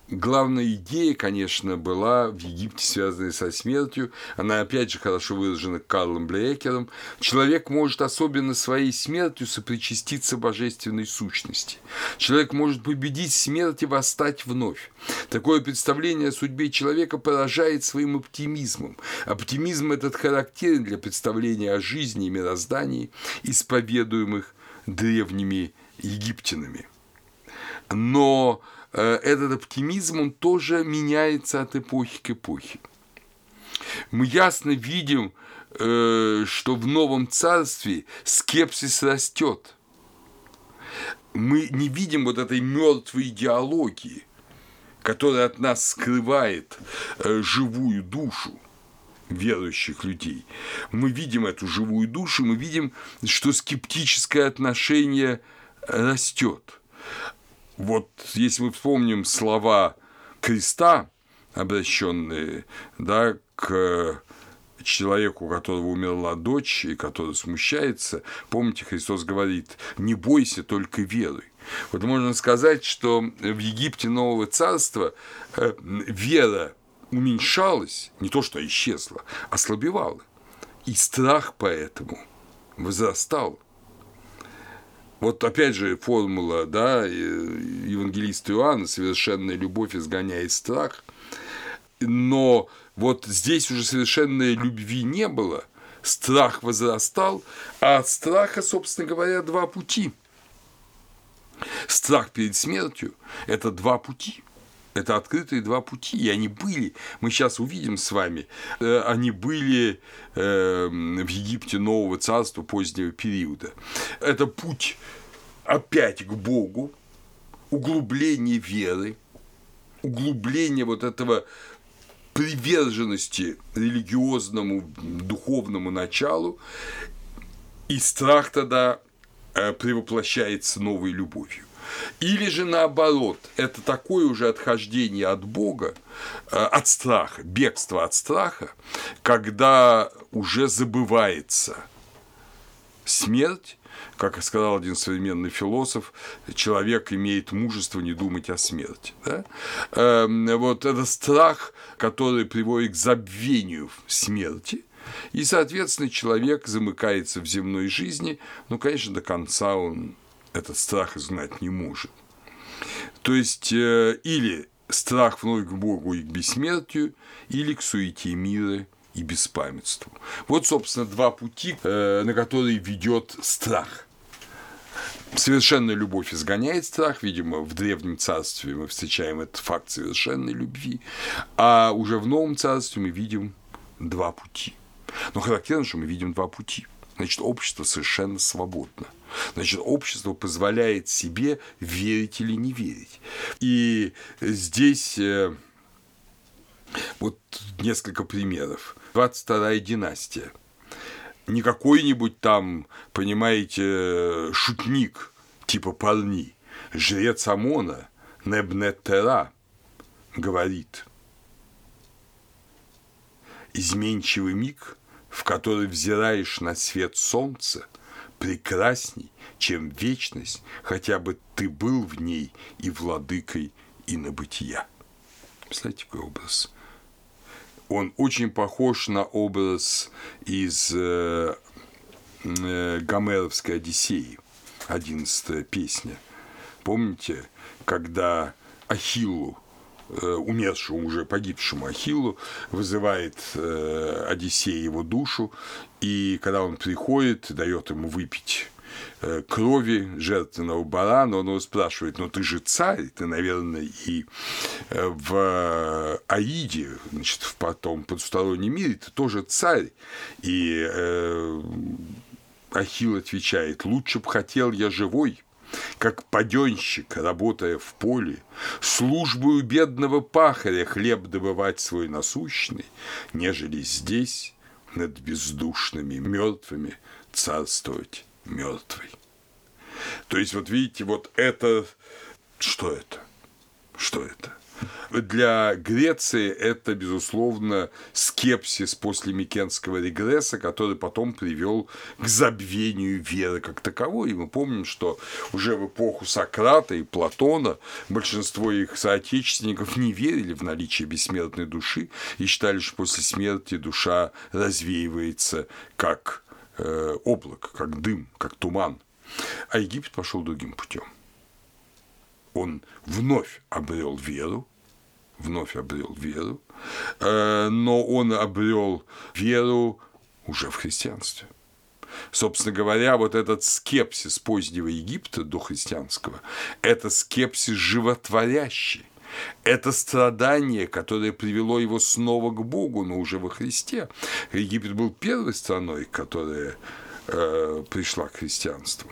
Главная идея, конечно, была в Египте, связанная со смертью. Она, опять же, хорошо выражена Карлом Блейкером. Человек может особенно своей смертью сопричаститься божественной сущности. Человек может победить смерть и восстать вновь. Такое представление о судьбе человека поражает своим оптимизмом. Оптимизм этот характерен для представления о жизни и мироздании, исповедуемых древними египтянами. Но этот оптимизм, он тоже меняется от эпохи к эпохе. Мы ясно видим, э, что в новом царстве скепсис растет. Мы не видим вот этой мертвой идеологии, которая от нас скрывает э, живую душу верующих людей. Мы видим эту живую душу, мы видим, что скептическое отношение растет. Вот если мы вспомним слова креста, обращенные да, к человеку, у которого умерла дочь и который смущается, помните, Христос говорит, не бойся, только веруй. Вот можно сказать, что в Египте Нового Царства э, вера уменьшалась, не то что исчезла, ослабевала. И страх поэтому возрастал. Вот опять же формула, да, евангелиста Иоанна, совершенная любовь изгоняет страх, но вот здесь уже совершенной любви не было, страх возрастал, а от страха, собственно говоря, два пути. Страх перед смертью – это два пути. Это открытые два пути, и они были, мы сейчас увидим с вами, э, они были э, в Египте нового царства позднего периода. Это путь опять к Богу, углубление веры, углубление вот этого приверженности религиозному, духовному началу, и страх тогда э, превоплощается новой любовью. Или же наоборот, это такое уже отхождение от Бога, э, от страха, бегство от страха, когда уже забывается смерть, как сказал один современный философ, человек имеет мужество не думать о смерти. Да? Эм, вот это страх, который приводит к забвению смерти, и, соответственно, человек замыкается в земной жизни, но, конечно, до конца он этот страх знать не может. То есть, э, или страх вновь к Богу и к бессмертию, или к суете мира и беспамятству. Вот, собственно, два пути, э, на которые ведет страх. Совершенная любовь изгоняет страх, видимо, в Древнем Царстве мы встречаем этот факт совершенной любви, а уже в Новом Царстве мы видим два пути. Но характерно, что мы видим два пути. Значит, общество совершенно свободно. Значит, общество позволяет себе верить или не верить. И здесь э, вот несколько примеров. 22-я династия. Не какой-нибудь там, понимаете, шутник типа Парни. Жрец Амона, Небнетера, говорит. Изменчивый миг, в который взираешь на свет солнца, прекрасней, чем вечность, хотя бы ты был в ней и владыкой и на бытия. Представляете, какой образ? Он очень похож на образ из э, э, Гомеровской Одиссеи, одиннадцатая песня. Помните, когда Ахиллу умершему, уже погибшему Ахиллу, вызывает э, Одиссей его душу, и когда он приходит, дает ему выпить Э, крови жертвенного барана, он его спрашивает, ну ты же царь, ты, наверное, и э, в Аиде, значит, в потом потустороннем мире, ты тоже царь. И э, Ахилл отвечает, лучше б хотел я живой, как паденщик, работая в поле, службою бедного пахаря хлеб добывать свой насущный, нежели здесь над бездушными мертвыми царствовать мертвый. То есть, вот видите, вот это... Что это? Что это? Для Греции это, безусловно, скепсис после Микенского регресса, который потом привел к забвению веры как таковой. И мы помним, что уже в эпоху Сократа и Платона большинство их соотечественников не верили в наличие бессмертной души и считали, что после смерти душа развеивается как Э, облак, как дым, как туман. А Египет пошел другим путем. Он вновь обрел веру, вновь обрел веру, э, но он обрел веру уже в христианстве. Собственно говоря, вот этот скепсис позднего Египта до христианского – это скепсис животворящий, это страдание, которое привело его снова к Богу, но уже во Христе. Египет был первой страной, которая э, пришла к христианству.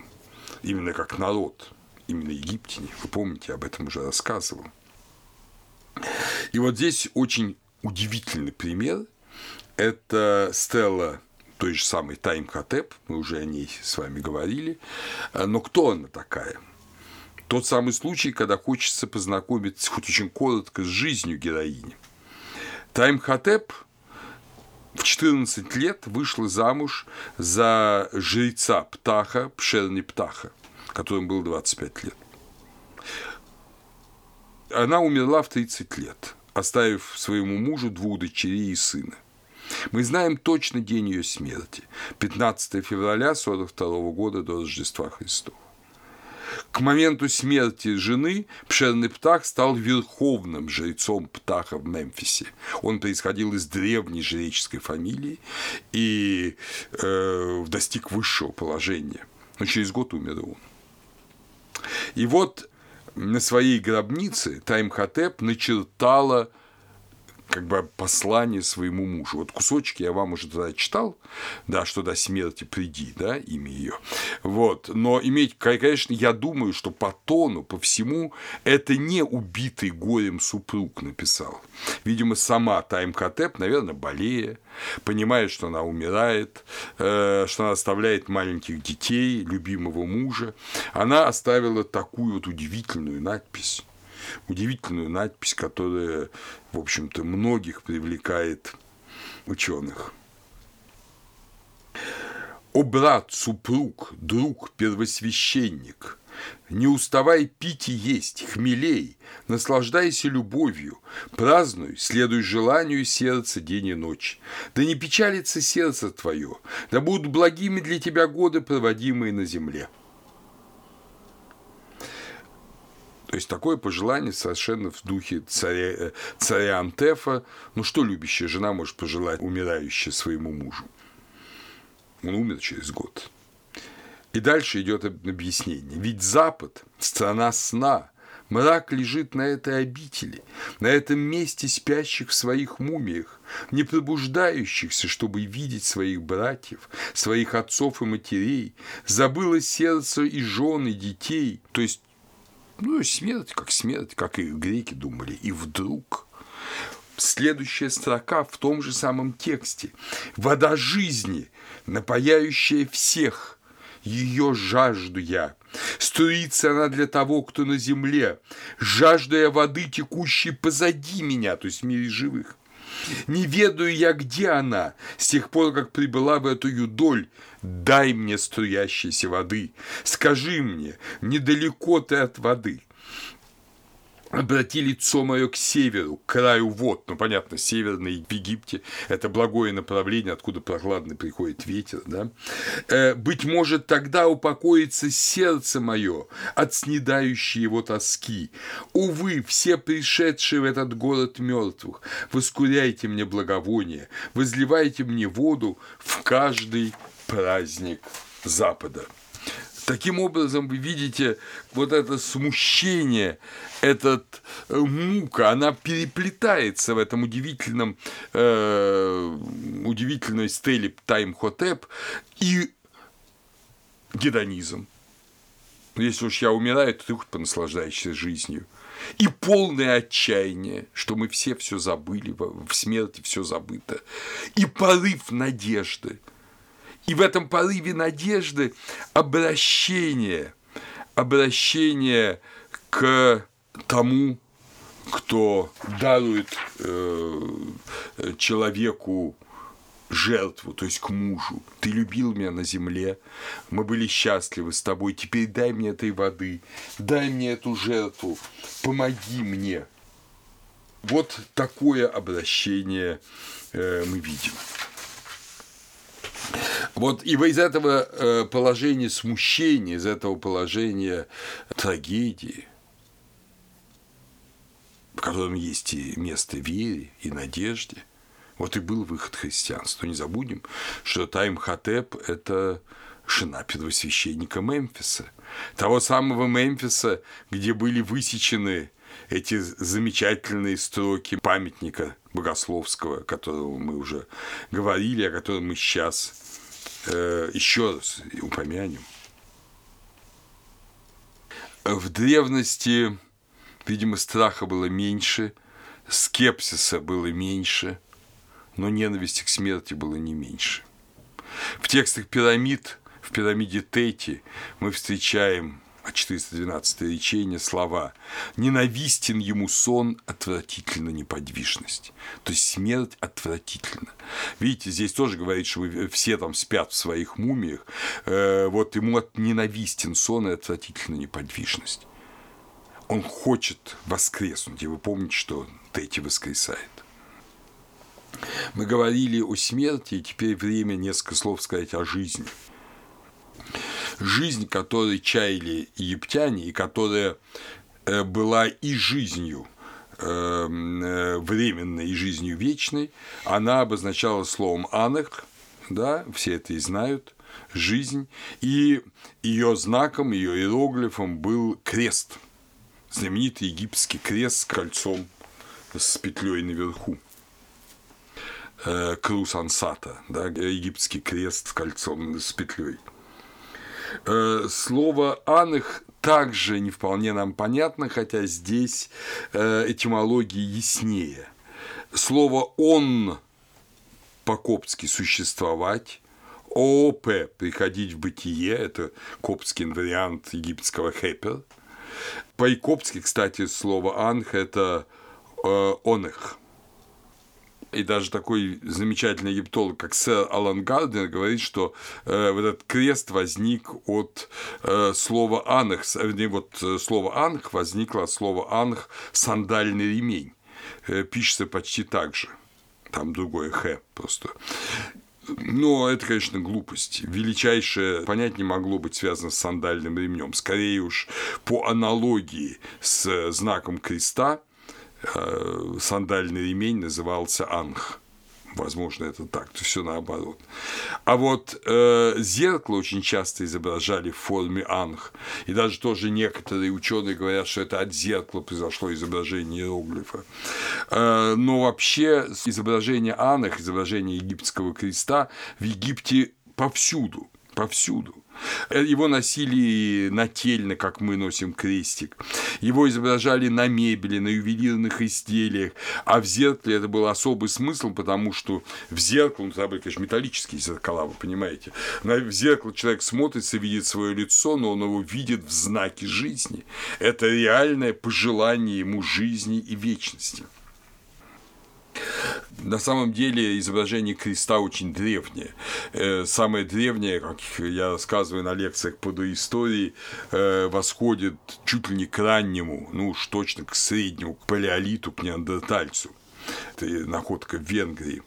Именно как народ, именно египтяне. Вы помните, об этом уже рассказывал. И вот здесь очень удивительный пример. Это стела той же самой Тайм Хатеп, мы уже о ней с вами говорили. Но кто она такая? Тот самый случай, когда хочется познакомиться хоть очень коротко с жизнью героини. Тайм Хатеп в 14 лет вышла замуж за жреца Птаха, Пшерни Птаха, которому было 25 лет. Она умерла в 30 лет, оставив своему мужу двух дочерей и сына. Мы знаем точно день ее смерти – 15 февраля 42 года до Рождества Христова. К моменту смерти жены Пшерный Птах стал верховным жрецом Птаха в Мемфисе. Он происходил из древней жреческой фамилии и э, достиг высшего положения. Но через год умер он. И вот на своей гробнице Таймхотеп начертала как бы послание своему мужу. Вот кусочки я вам уже тогда читал, да, что до смерти приди, да, имя ее. Вот. Но иметь, конечно, я думаю, что по тону, по всему, это не убитый горем супруг написал. Видимо, сама Тайм Хатеп, наверное, болея, понимает, что она умирает, э, что она оставляет маленьких детей, любимого мужа, она оставила такую вот удивительную надпись удивительную надпись, которая, в общем-то, многих привлекает ученых. О брат, супруг, друг, первосвященник, не уставай пить и есть, хмелей, наслаждайся любовью, празднуй, следуй желанию сердца день и ночь. Да не печалится сердце твое, да будут благими для тебя годы, проводимые на земле. То есть такое пожелание совершенно в духе царя, э, царя Антефа. Ну что любящая жена может пожелать умирающей своему мужу? Он умер через год. И дальше идет объяснение. Ведь Запад – страна сна, Мрак лежит на этой обители, на этом месте спящих в своих мумиях, не пробуждающихся, чтобы видеть своих братьев, своих отцов и матерей, забыло сердце и жены, детей, то есть ну, смерть, как смерть, как и греки думали. И вдруг следующая строка в том же самом тексте. «Вода жизни, напаяющая всех, ее жажду я. Струится она для того, кто на земле, жажду я воды, текущей позади меня, то есть в мире живых. Не ведаю я, где она, с тех пор, как прибыла в эту юдоль. Дай мне струящейся воды. Скажи мне, недалеко ты от воды обрати лицо мое к северу, к краю вод. Ну, понятно, северный в Египте – это благое направление, откуда прохладный приходит ветер, да? Э, быть может, тогда упокоится сердце мое от снедающей его тоски. Увы, все пришедшие в этот город мертвых, воскуряйте мне благовоние, возливайте мне воду в каждый праздник Запада. Таким образом, вы видите вот это смущение, этот э, мука, она переплетается в этом удивительном, э, удивительной стеле Тайм-Хотеп и гедонизм. Если уж я умираю, то ты хоть понаслаждаешься жизнью. И полное отчаяние, что мы все все забыли, в смерти все забыто. И порыв надежды – и в этом порыве надежды обращение, обращение к тому, кто дарует э, человеку жертву, то есть к мужу. Ты любил меня на земле, мы были счастливы с тобой, теперь дай мне этой воды, дай мне эту жертву, помоги мне. Вот такое обращение э, мы видим. Вот и из этого э, положения смущения, из этого положения трагедии, в котором есть и место вере, и надежде, вот и был выход христианства. Не забудем, что Тайм Хатеп – это жена первосвященника Мемфиса, того самого Мемфиса, где были высечены эти замечательные строки памятника богословского, которого мы уже говорили, о котором мы сейчас э, еще раз упомянем. В древности, видимо, страха было меньше, скепсиса было меньше, но ненависти к смерти было не меньше. В текстах пирамид, в пирамиде Тети мы встречаем 412 речение слова «Ненавистен ему сон, отвратительно неподвижность». То есть смерть отвратительна. Видите, здесь тоже говорит, что все там спят в своих мумиях. Э, вот ему ненавистен сон и отвратительно неподвижность. Он хочет воскреснуть, и вы помните, что Тети воскресает. Мы говорили о смерти, и теперь время несколько слов сказать о жизни – жизнь, которой чаяли египтяне, и которая э, была и жизнью э, э, временной, и жизнью вечной, она обозначала словом «анах», да, все это и знают, жизнь, и ее знаком, ее иероглифом был крест, знаменитый египетский крест с кольцом, с петлей наверху. э, крус ансата, да, египетский крест с кольцом, с петлей. Э, слово «аных» также не вполне нам понятно, хотя здесь э, этимология яснее. Слово «он» по-коптски «существовать», ООП – приходить в бытие, это коптский вариант египетского хепер. По-коптски, кстати, слово «анх» – это э. И даже такой замечательный египтолог, как сэр Алан Гарднер, говорит, что э, вот этот крест возник от э, слова «анх», вернее, вот э, слово «анх» возникло от слова «анх» – «сандальный ремень». Э, пишется почти так же. Там другое «х» просто. Но это, конечно, глупость. Величайшее понять не могло быть связано с сандальным ремнем. Скорее уж по аналогии с знаком креста э, сандальный ремень назывался анх. Возможно, это так, то все наоборот. А вот э, зеркало очень часто изображали в форме анх. И даже тоже некоторые ученые говорят, что это от зеркала произошло изображение иероглифа. Э, но вообще изображение анх, изображение египетского креста в Египте повсюду, повсюду. Э, его носили нательно, как мы носим крестик. Его изображали на мебели, на ювелирных изделиях. А в зеркале это был особый смысл, потому что в зеркало, ну, тогда были, конечно, металлические зеркала, вы понимаете. В зеркало человек смотрится, видит свое лицо, но он его видит в знаке жизни. Это реальное пожелание ему жизни и вечности. На самом деле изображение креста очень древнее. Э, самое древнее, как я рассказываю на лекциях по доистории, э, восходит чуть ли не к раннему, ну уж точно к среднему, к палеолиту, к неандертальцу. Это находка в Венгрии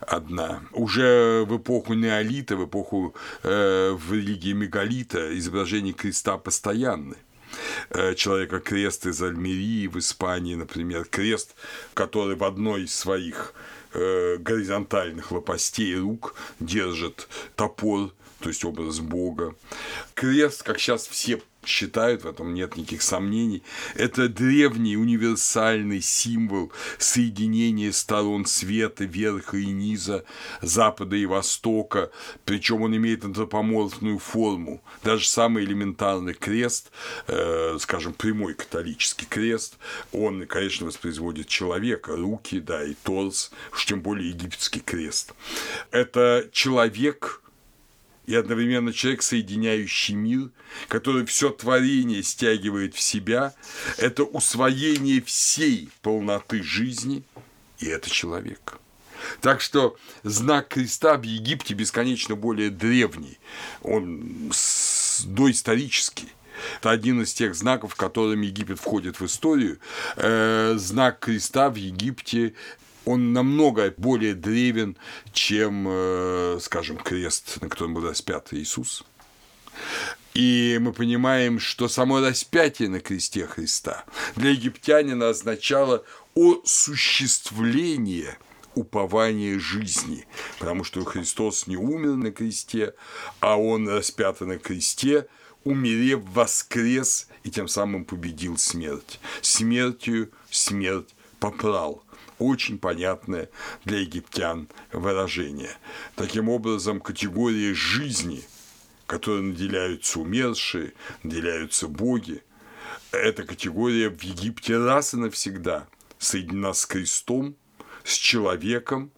одна. Уже в эпоху неолита, в эпоху э, в религии мегалита изображение креста постоянны. Э, человека крест из Альмерии в Испании, например, крест, который в одной из своих э, горизонтальных лопастей рук держит топор, то есть образ Бога. Крест, как сейчас все считают, в этом нет никаких сомнений, это древний универсальный символ соединения сторон света, верха и низа, запада и востока, причем он имеет антропоморфную форму. Даже самый элементарный крест, э, скажем, прямой католический крест, он, конечно, воспроизводит человека, руки, да, и торс, уж тем более египетский крест. Это человек, и одновременно человек, соединяющий мир, который все творение стягивает в себя, это усвоение всей полноты жизни, и это человек. Так что знак креста в Египте бесконечно более древний, он доисторический. Это один из тех знаков, которыми Египет входит в историю. Э, знак креста в Египте он намного более древен, чем, э, скажем, крест, на котором был распят Иисус. И мы понимаем, что само распятие на кресте Христа для египтянина означало осуществление упования жизни, потому что Христос не умер на кресте, а Он распят на кресте, умерев, воскрес и тем самым победил смерть. Смертью смерть попрал – очень понятное для египтян выражение. Таким образом, категория жизни, которой наделяются умершие, наделяются боги, эта категория в Египте раз и навсегда соединена с крестом, с человеком,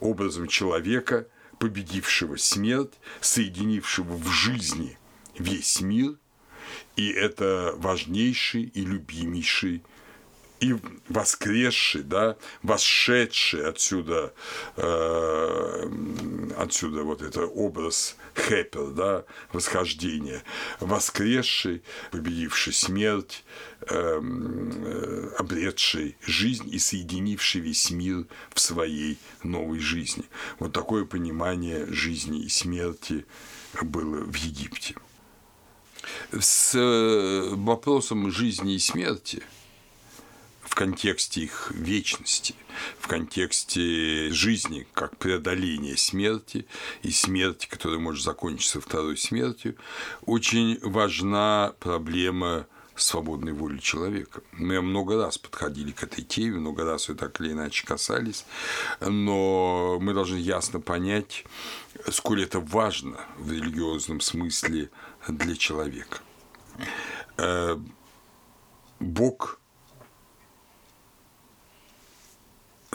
образом человека, победившего смерть, соединившего в жизни весь мир, и это важнейший и любимейший и воскресший, да, восшедший отсюда, э, отсюда вот это образ Хеппер, да, восхождения, воскресший, победивший смерть, э, э, обретший жизнь и соединивший весь мир в своей новой жизни. Вот такое понимание жизни и смерти было в Египте. С э, вопросом жизни и смерти – контексте их вечности, в контексте жизни как преодоления смерти и смерти, которая может закончиться второй смертью, очень важна проблема свободной воли человека. Мы много раз подходили к этой теме, много раз ее так или иначе касались, но мы должны ясно понять, сколь это важно в религиозном смысле для человека. Э, Бог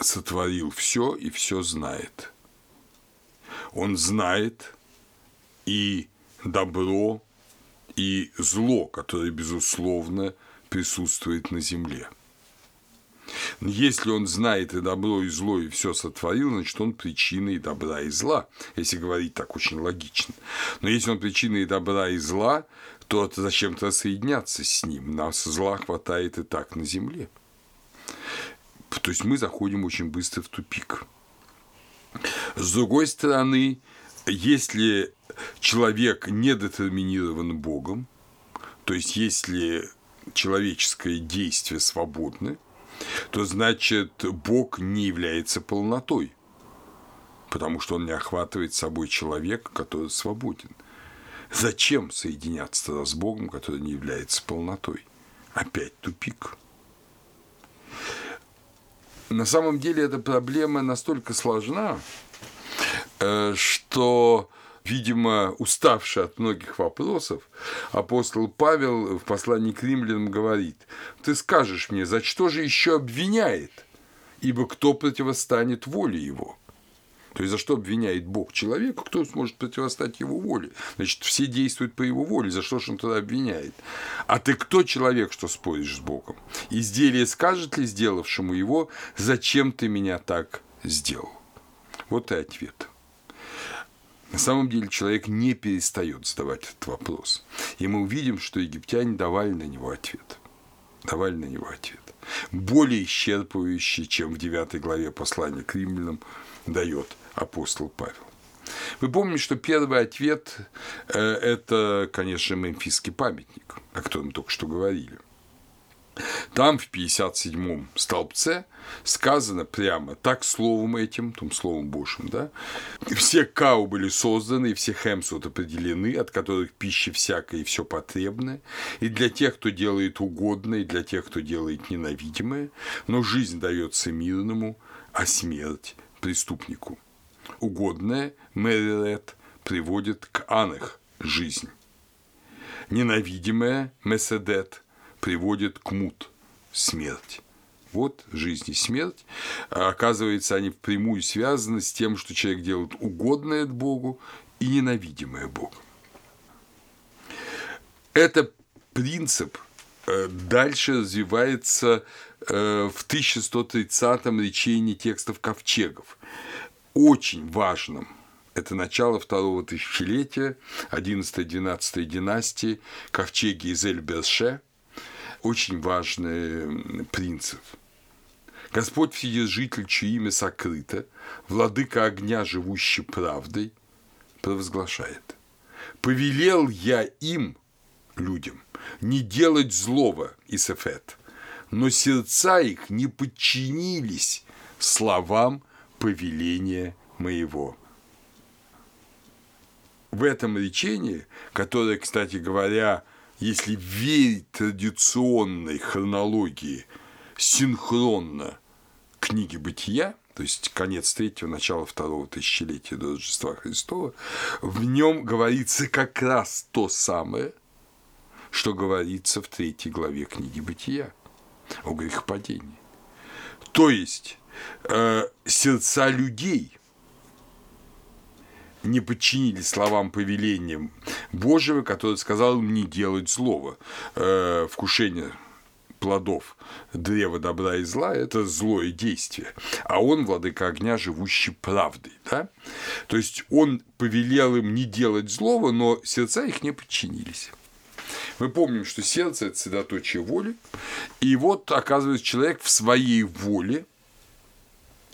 сотворил все и все знает. Он знает и добро, и зло, которое, безусловно, присутствует на земле. Если он знает и добро, и зло, и все сотворил, значит, он причина и добра, и зла, если говорить так очень логично. Но если он причина и добра, и зла, то зачем-то соединяться с ним. Нас зла хватает и так на земле. То есть мы заходим очень быстро в тупик. С другой стороны, если человек не детерминирован Богом, то есть если человеческое действие свободно, то значит Бог не является полнотой, потому что он не охватывает собой человека, который свободен. Зачем соединяться с Богом, который не является полнотой? Опять тупик. На самом деле эта проблема настолько сложна, э, что видимо, уставший от многих вопросов, апостол Павел в послании к римлянам говорит, «Ты скажешь мне, за что же еще обвиняет? Ибо кто противостанет воле его?» То есть за что обвиняет Бог человека, кто сможет противостать его воле? Значит, все действуют по его воле, за что же он тогда обвиняет? А ты кто человек, что споришь с Богом? Изделие скажет ли сделавшему его, зачем ты меня так сделал? Вот и ответ. На самом деле человек не перестает задавать этот вопрос. И мы увидим, что египтяне давали на него ответ. Давали на него ответ. Более исчерпывающий, чем в 9 главе послания к римлянам дает апостол Павел. Вы помните, что первый ответ э, – это, конечно, мемфисский памятник, о котором только что говорили – там в 57-м столбце сказано прямо так словом этим, том словом Божьим, да, все кау были созданы, и все хемсут определены, от которых пища всякая и все потребное, и для тех, кто делает угодное, и для тех, кто делает ненавидимое, но жизнь дается мирному, а смерть преступнику. Угодное Мерилет приводит к анах жизнь. Ненавидимое Меседет приводит к мут – смерть. Вот жизнь и смерть. А оказывается, они впрямую связаны с тем, что человек делает угодное Богу и ненавидимое Богом. Это принцип э, дальше развивается э, в 1130-м речении текстов ковчегов. Очень важным это начало второго тысячелетия, 11-12 династии, ковчеги из Эль-Берше – очень важный принцип. Господь Вседержитель, чье имя сокрыто, владыка огня, живущий правдой, провозглашает. «Повелел я им, людям, не делать злого, Исефет, но сердца их не подчинились словам повеления моего». В этом речении, которое, кстати говоря, если верить традиционной хронологии синхронно книги «Бытия», то есть конец третьего, начало второго тысячелетия до Рождества Христова, в нем говорится как раз то самое, что говорится в третьей главе книги «Бытия» о грехопадении. То есть э, сердца людей – не подчинились словам повелениям Божьего, который сказал им не делать злого. Э, вкушение плодов древа добра и зла – это злое действие, а он, владыка огня, живущий правдой. Да? То есть он повелел им не делать злого, но сердца их не подчинились. Мы помним, что сердце – это средоточие воли, и вот, оказывается, человек в своей воле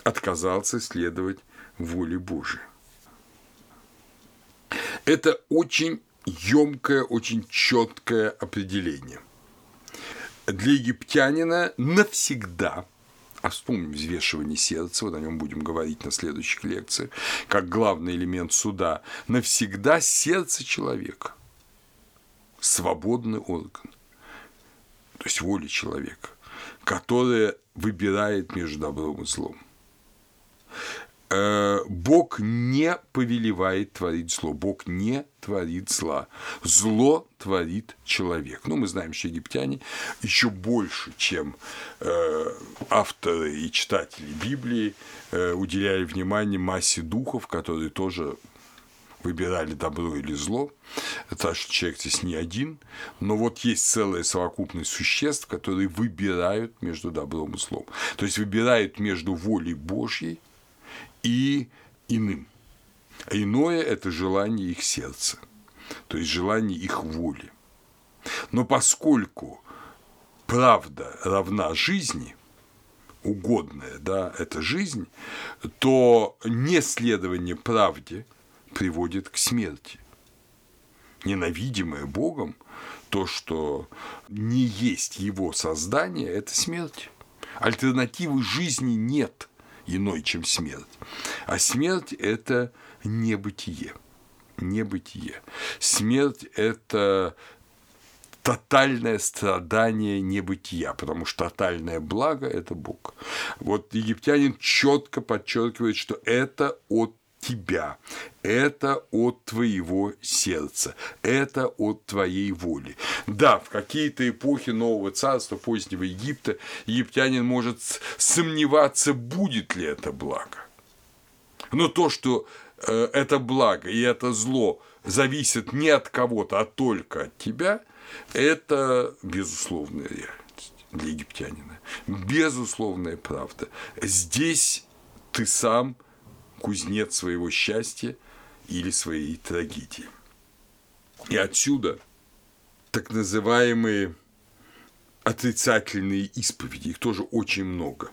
отказался следовать воле Божией. Это очень емкое, очень четкое определение. Для египтянина навсегда а вспомним взвешивание сердца, вот о нем будем говорить на следующих лекциях, как главный элемент суда, навсегда сердце человека, свободный орган, есть воли человека, которая выбирает между добром и злом. Э, Бог не повелевает творить зло, Бог не творит зла. Зло творит человек. Ну, мы знаем, что египтяне еще больше, чем э, авторы и читатели Библии, э, уделяли внимание массе духов, которые тоже выбирали добро или зло. Так что человек здесь не один, но вот есть целая совокупность существ, которые выбирают между добром и злом. То есть выбирают между волей Божьей и иным. А иное – это желание их сердца, то есть желание их воли. Но поскольку правда равна жизни, угодная, да, это жизнь, то неследование правде приводит к смерти. Ненавидимое Богом, то, что не есть его создание, это смерть. Альтернативы жизни нет иной, чем смерть. А смерть – это небытие. Небытие. Смерть – это тотальное страдание небытия, потому что тотальное благо – это Бог. Вот египтянин четко подчеркивает, что это от тебя, это от твоего сердца, это от твоей воли. Да, в какие-то эпохи Нового Царства, позднего Египта, египтянин может сомневаться, будет ли это благо. Но то, что э, это благо и это зло зависит не от кого-то, а только от тебя, это безусловная реальность для египтянина. Безусловная правда. Здесь ты сам – кузнец своего счастья или своей трагедии. И отсюда так называемые отрицательные исповеди, их тоже очень много.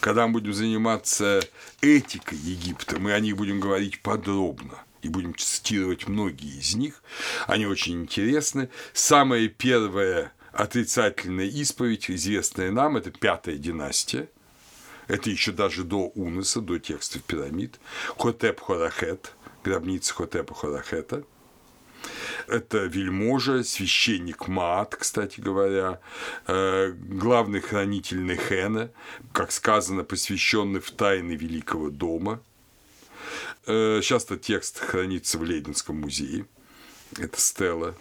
Когда мы будем заниматься этикой Египта, мы о них будем говорить подробно и будем цитировать многие из них. Они очень интересны. Самая первая отрицательная исповедь, известная нам, это пятая династия – это еще даже до Уныса, до текстов пирамид. Хотеп Хорахет, гробница Хотепа Хорахета. Это вельможа, священник Маат, кстати говоря, э, главный хранитель Нехена, как сказано, посвященный в тайны Великого дома. Э, сейчас этот текст хранится в Лейденском музее. Это стела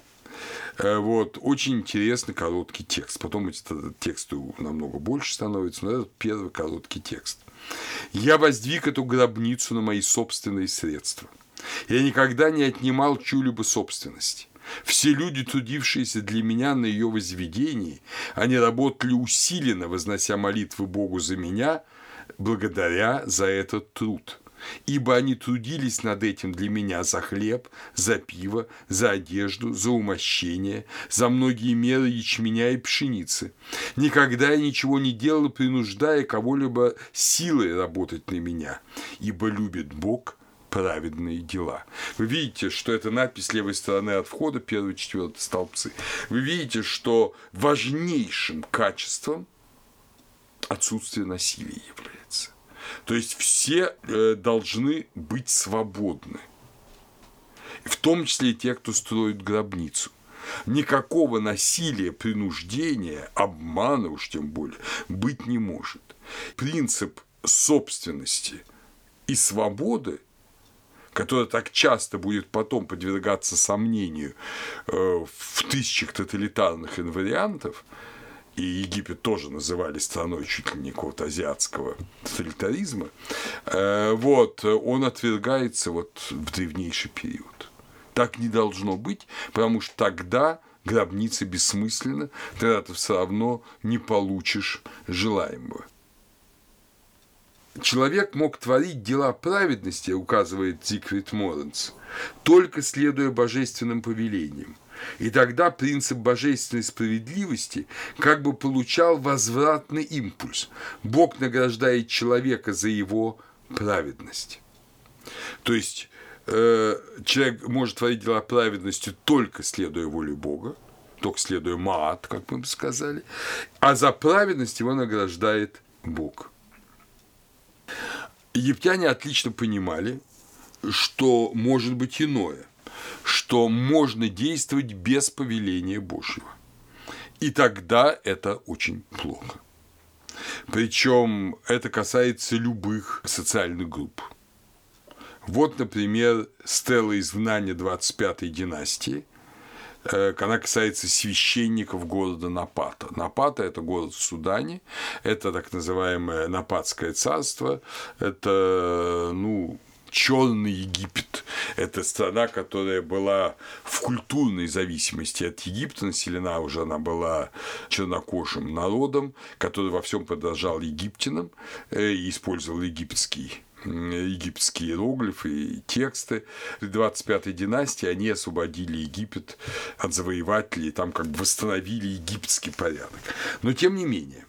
вот, очень интересный короткий текст. Потом эти тексты намного больше становятся, но это первый короткий текст. «Я воздвиг эту гробницу на мои собственные средства. Я никогда не отнимал чью-либо собственности. Все люди, трудившиеся для меня на ее возведении, они работали усиленно, вознося молитвы Богу за меня, благодаря за этот труд ибо они трудились над этим для меня за хлеб, за пиво, за одежду, за умощение, за многие меры ячменя и пшеницы. Никогда я ничего не делал, принуждая кого-либо силой работать на меня, ибо любит Бог праведные дела. Вы видите, что это надпись с левой стороны от входа, первый, четвертый столбцы. Вы видите, что важнейшим качеством отсутствие насилия является. То есть все э, должны быть свободны. В том числе и те, кто строит гробницу. Никакого насилия, принуждения, обмана уж тем более быть не может. Принцип собственности и свободы который так часто будет потом подвергаться сомнению э, в тысячах тоталитарных инвариантов, и Египет тоже называли страной чуть ли не какого-то азиатского тоталитаризма, э, вот, он отвергается вот в древнейший период. Так не должно быть, потому что тогда гробница бессмысленна, тогда ты все равно не получишь желаемого. Человек мог творить дела праведности, указывает Зигфрид Моренс, только следуя божественным повелениям – и тогда принцип божественной справедливости как бы получал возвратный импульс. Бог награждает человека за его праведность. То есть э, человек может творить дела праведности только следуя воле Бога, только следуя Маат, как мы бы сказали, а за праведность его награждает Бог. Египтяне отлично понимали, что может быть иное что можно действовать без повеления Божьего. И тогда это очень плохо. Причем это касается любых социальных групп. Вот, например, стела изгнания 25-й династии. Э, она касается священников города Напата. Напата – это город в Судане, это так называемое Напатское царство, это, ну, Черный Египет. Это страна, которая была в культурной зависимости от Египта, населена уже она была чернокожим народом, который во всем подражал египтянам э, и использовал египетский египетские иероглифы и тексты 25-й династии, они освободили Египет от завоевателей, там как бы восстановили египетский порядок. Но тем не менее,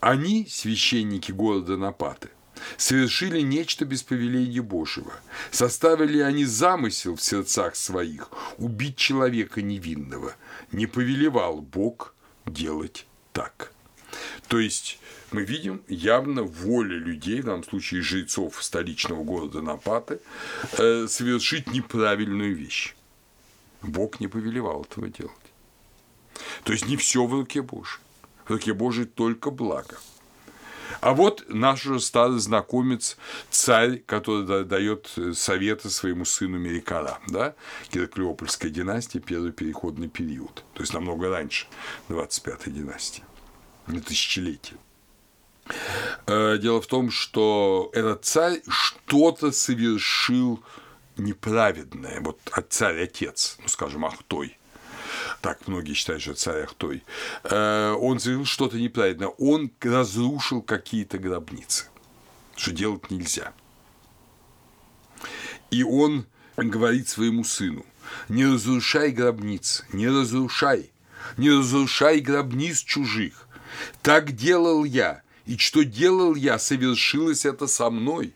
они, священники города Напаты, совершили нечто без повеления Божьего. Составили они замысел в сердцах своих убить человека невинного. Не повелевал Бог делать так. То есть мы видим явно воля людей, в данном случае жрецов столичного города Напаты, э, совершить неправильную вещь. Бог не повелевал этого делать. То есть не все в руке Божьей. В руке Божьей только благо. А вот наш уже старый знакомец, царь, который дает советы своему сыну Мерикара, да, Гераклеопольская династия, первый переходный период, то есть намного раньше 25-й династии, на тысячелетие. Э, дело в том, что этот царь что-то совершил неправедное, вот царь-отец, ну, скажем, Ахтой – так многие считают, что царь Ахтой, э, он сделал что-то неправильно, он разрушил какие-то гробницы, что делать нельзя. И он говорит своему сыну, не разрушай гробниц, не разрушай, не разрушай гробниц чужих. Так делал я, и что делал я, совершилось это со мной.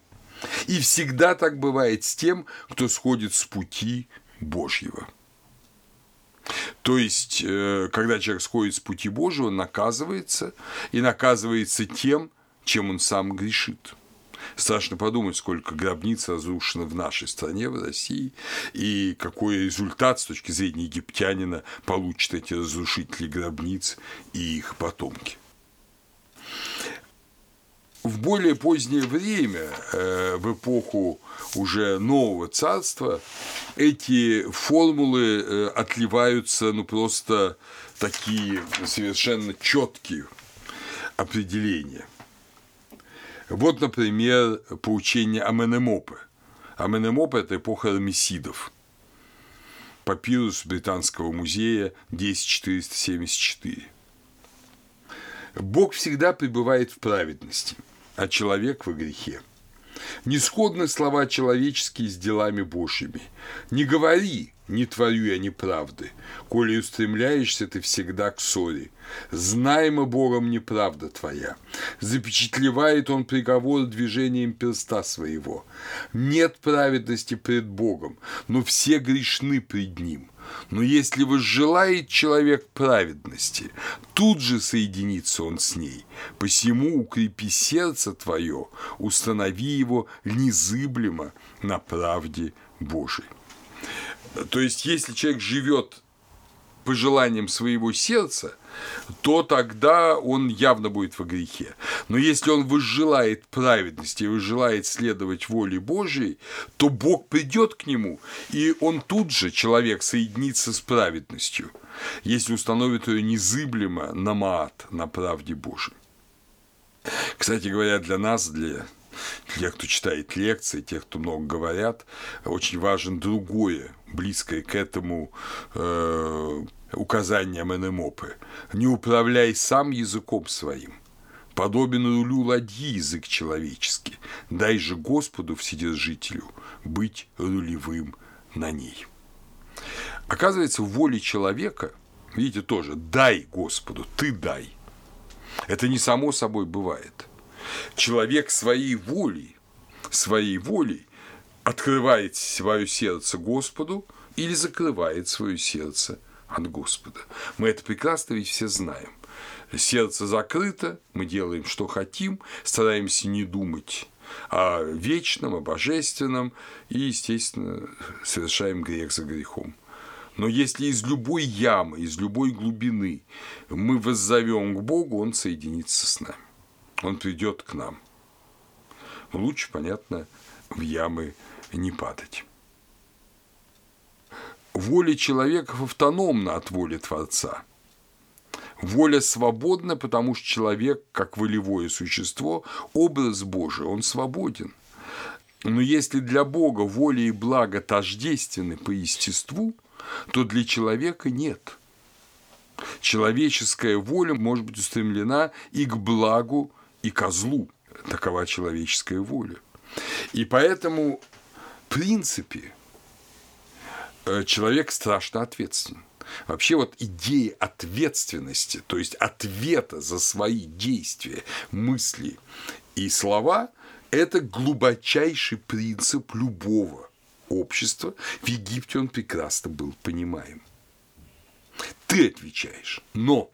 И всегда так бывает с тем, кто сходит с пути Божьего. То есть, э, когда человек сходит с пути Божьего, наказывается, и наказывается тем, чем он сам грешит. Страшно подумать, сколько гробниц разрушено в нашей стране, в России, и какой результат с точки зрения египтянина получат эти разрушители гробниц и их потомки. В более позднее время, э, в эпоху уже нового царства, эти формулы э, отливаются, ну, просто такие совершенно четкие определения. Вот, например, поучение Аменемопы. Аменемопа – это эпоха рамесидов. Папирус Британского музея 10474. Бог всегда пребывает в праведности – а человек во грехе. Не сходны слова человеческие с делами Божьими. Не говори, не творю я неправды, коли устремляешься ты всегда к ссоре. Знаемо Богом неправда твоя. Запечатлевает он приговор движением перста своего. Нет праведности пред Богом, но все грешны пред Ним. Но если возжелает человек праведности, тут же соединится он с ней. Посему укрепи сердце твое, установи его незыблемо на правде Божией. То есть, если человек живет по желаниям своего сердца, то тогда он явно будет во грехе. Но если он возжелает праведности возжелает следовать воле Божьей, то Бог придет к нему, и он тут же, человек, соединится с праведностью, если установит ее незыблемо на маат, на правде Божьей. Кстати говоря, для нас, для тех, кто читает лекции, тех, кто много говорят, очень важен другое, близкое к этому э, указание МНМОПы. Не управляй сам языком своим. Подобен рулю ладьи язык человеческий. Дай же Господу Вседержителю быть рулевым на ней. Оказывается, в воле человека, видите, тоже дай Господу, ты дай. Это не само собой бывает. Человек своей волей, своей волей открывает свое сердце Господу или закрывает свое сердце от Господа. Мы это прекрасно ведь все знаем. Сердце закрыто, мы делаем, что хотим, стараемся не думать о вечном, о божественном и, естественно, совершаем грех за грехом. Но если из любой ямы, из любой глубины мы воззовем к Богу, Он соединится с нами. Он придет к нам. Лучше, понятно, в ямы не падать. Воля человека автономна от воли Творца. Воля свободна, потому что человек, как волевое существо, образ Божий, он свободен. Но если для Бога воля и благо тождественны по естеству, то для человека нет. Человеческая воля может быть устремлена и к благу, и ко злу. Такова человеческая воля. И поэтому, в принципе, человек страшно ответственен. Вообще вот идея ответственности, то есть ответа за свои действия, мысли и слова – это глубочайший принцип любого общества. В Египте он прекрасно был понимаем. Ты отвечаешь, но,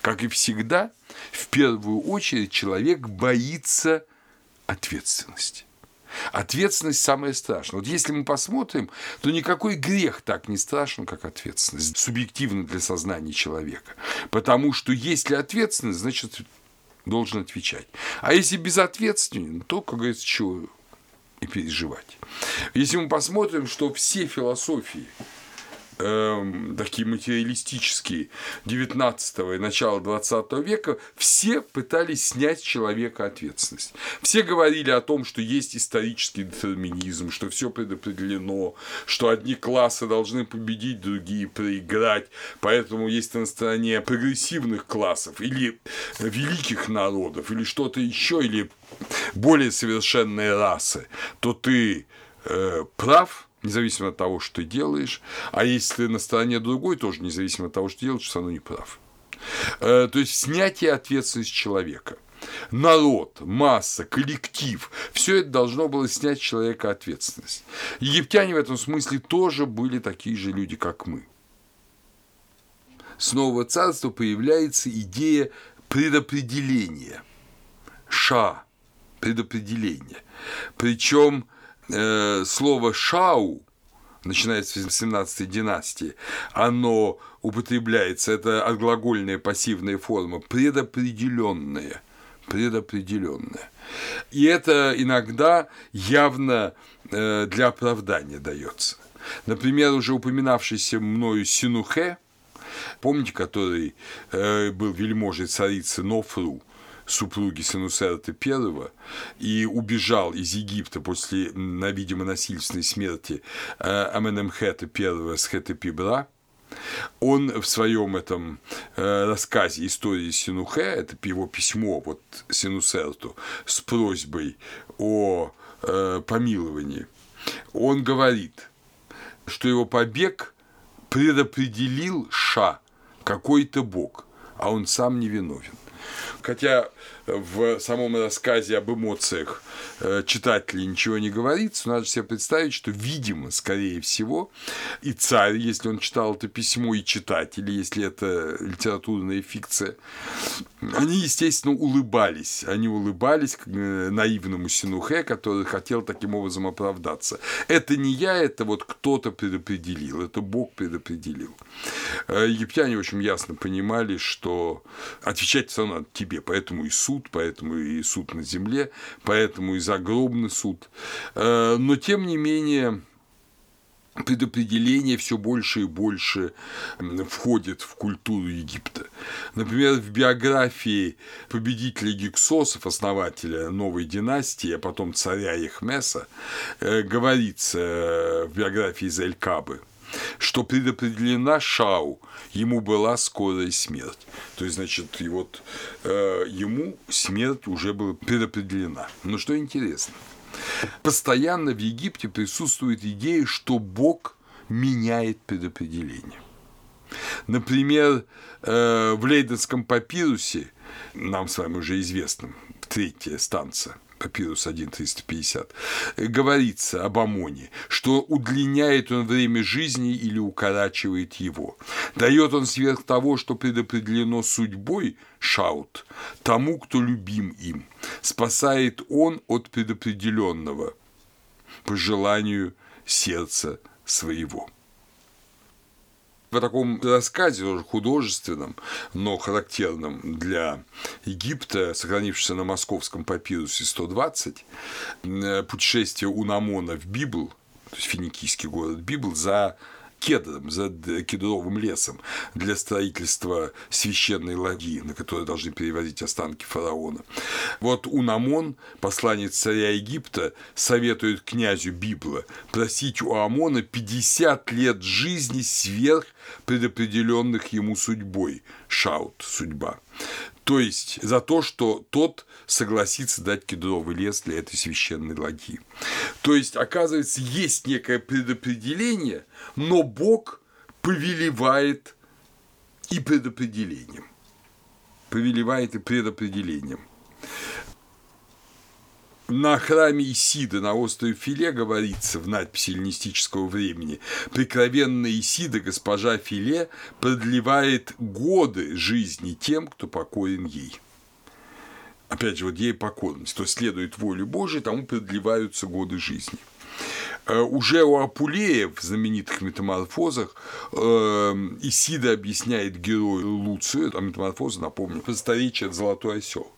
как и всегда, в первую очередь человек боится ответственности. Ответственность самое страшное. Вот если мы посмотрим, то никакой грех так не страшен, как ответственность, субъективно для сознания человека. Потому что если ответственность, значит, должен отвечать. А если безответственен, то, как говорится, чего и переживать. Если мы посмотрим, что все философии э, такие материалистические 19 и начала 20 века, все пытались снять с человека ответственность. Все говорили о том, что есть исторический детерминизм, что все предопределено, что одни классы должны победить, другие проиграть, поэтому есть на стороне прогрессивных классов или великих народов, или что-то еще, или более совершенные расы, то ты э, прав, независимо от того, что ты делаешь, а если ты на стороне другой, тоже независимо от того, что ты делаешь, все равно не прав. Э, то есть снятие ответственности человека. Народ, масса, коллектив – все это должно было снять с человека ответственность. Египтяне в этом смысле тоже были такие же люди, как мы. С нового царства появляется идея предопределения. Ша – предопределение. Причем э, слово «шау», начинается с 17 династии, оно употребляется, это отглагольная пассивная форма, предопределенная, предопределенная. И это иногда явно э, для оправдания дается. Например, уже упоминавшийся мною Синухе, помните, который э, был вельможей царицы Нофру, супруги Сенусерта I и убежал из Египта после, на, видимо, насильственной смерти э, Аменемхета I с Хетепибра, он в своем этом э, рассказе «Истории Синухе», это его письмо вот Синусерту с просьбой о э, помиловании, он говорит, что его побег предопределил Ша, какой-то бог, а он сам не виновен. Хотя в самом рассказе об эмоциях читателей ничего не говорится, надо себе представить, что, видимо, скорее всего, и царь, если он читал это письмо, и читатели, если это литературная фикция, они, естественно, улыбались. Они улыбались э, наивному Синухе, который хотел таким образом оправдаться. Это не я, это вот кто-то предопределил, это Бог предопределил. Э, египтяне очень ясно понимали, что отвечать все равно тебе, поэтому и суд, поэтому и суд на земле, поэтому и загробный суд. Э, но, тем не менее, предопределение все больше и больше входит в культуру Египта. Например, в биографии победителя Гиксосов, основателя новой династии, а потом царя Эхмеса, э, говорится э, в биографии Зелькабы – что предопределена Шау, ему была скорая смерть. То есть, значит, и вот э, ему смерть уже была предопределена. Но что интересно, постоянно в Египте присутствует идея, что Бог меняет предопределение. Например, э, в Лейденском папирусе, нам с вами уже известном, третья станция, папирус 1.350, говорится об Амоне, что удлиняет он время жизни или укорачивает его. Дает он сверх того, что предопределено судьбой, шаут, тому, кто любим им. Спасает он от предопределенного по желанию сердца своего. В таком рассказе, тоже художественном, но характерном для Египта, сохранившемся на московском папирусе 120, э, путешествие Унамона в Библ, то есть финикийский город Библ, за кедром, за кедровым лесом для строительства священной ладьи, на которой должны перевозить останки фараона. Вот Унамон, посланец царя Египта, советует князю Библа просить у Амона 50 лет жизни сверх предопределенных ему судьбой. Шаут – судьба. То есть за то, что тот согласится дать кедровый лес для этой священной ладьи. То есть, оказывается, есть некое предопределение, но Бог повелевает и предопределением. Повелевает и предопределением на храме Исида на острове Филе говорится в надписи эллинистического времени «Прикровенная Исида, госпожа Филе, продлевает годы жизни тем, кто покорен ей». Опять же, вот ей покорность, кто следует воле Божией, тому продлеваются годы жизни. Э, уже у Апулея в знаменитых метаморфозах э, Исида объясняет герою Луцию, это метаморфоза, напомню, просторечие «Золотой осел»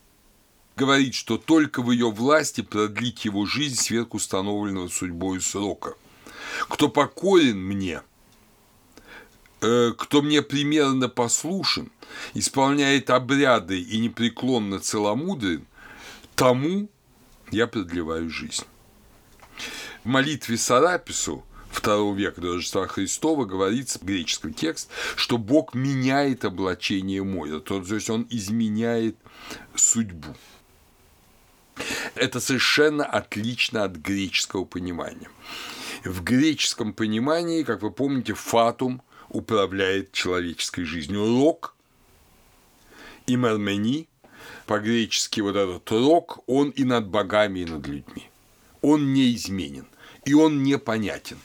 говорит, что только в ее власти продлить его жизнь сверх установленного судьбой срока. Кто покорен мне, э, кто мне примерно послушен, исполняет обряды и непреклонно целомудрен, тому я продлеваю жизнь. В молитве Сарапису II века до Рождества Христова говорится, греческий текст, что Бог меняет облачение моря, то есть Он изменяет судьбу. Это совершенно отлично от греческого понимания. В греческом понимании, как вы помните, фатум управляет человеческой жизнью. Рок и мармени, по-гречески вот этот рок, он и над богами, и над людьми. Он неизменен и он непонятен.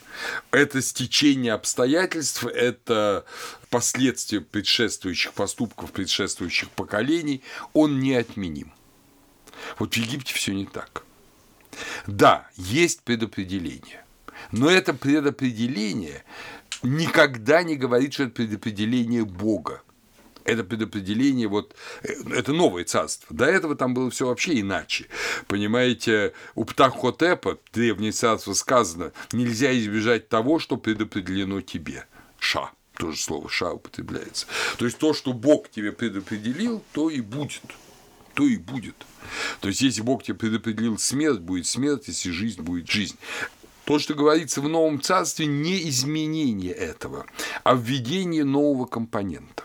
Это стечение обстоятельств, это последствия предшествующих поступков, предшествующих поколений, он неотменим. Вот в Египте все не так. Да, есть предопределение, но это предопределение никогда не говорит, что это предопределение Бога. Это предопределение, вот, э, это новое царство. До этого там было все вообще иначе. Понимаете, у Птахотепа, древнее царство, сказано, нельзя избежать того, что предопределено тебе. Ша. Тоже слово ша употребляется. То есть то, что Бог тебе предопределил, то и будет. То и будет. То есть, если Бог тебе предопределил смерть, будет смерть, если жизнь, будет жизнь. То, что говорится в Новом Царстве, не изменение этого, а введение нового компонента.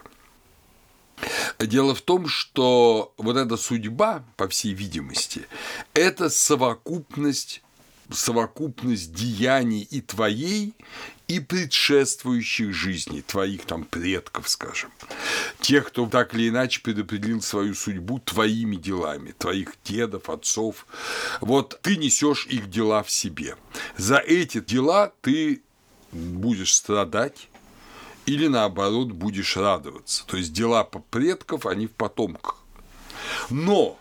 Дело в том, что вот эта судьба, по всей видимости, это совокупность совокупность деяний и твоей, и предшествующих жизней, твоих там предков, скажем. Тех, кто так или иначе предопределил свою судьбу твоими делами, твоих дедов, отцов. Вот ты несешь их дела в себе. За эти дела ты будешь страдать, или наоборот будешь радоваться. То есть дела предков, они в потомках. Но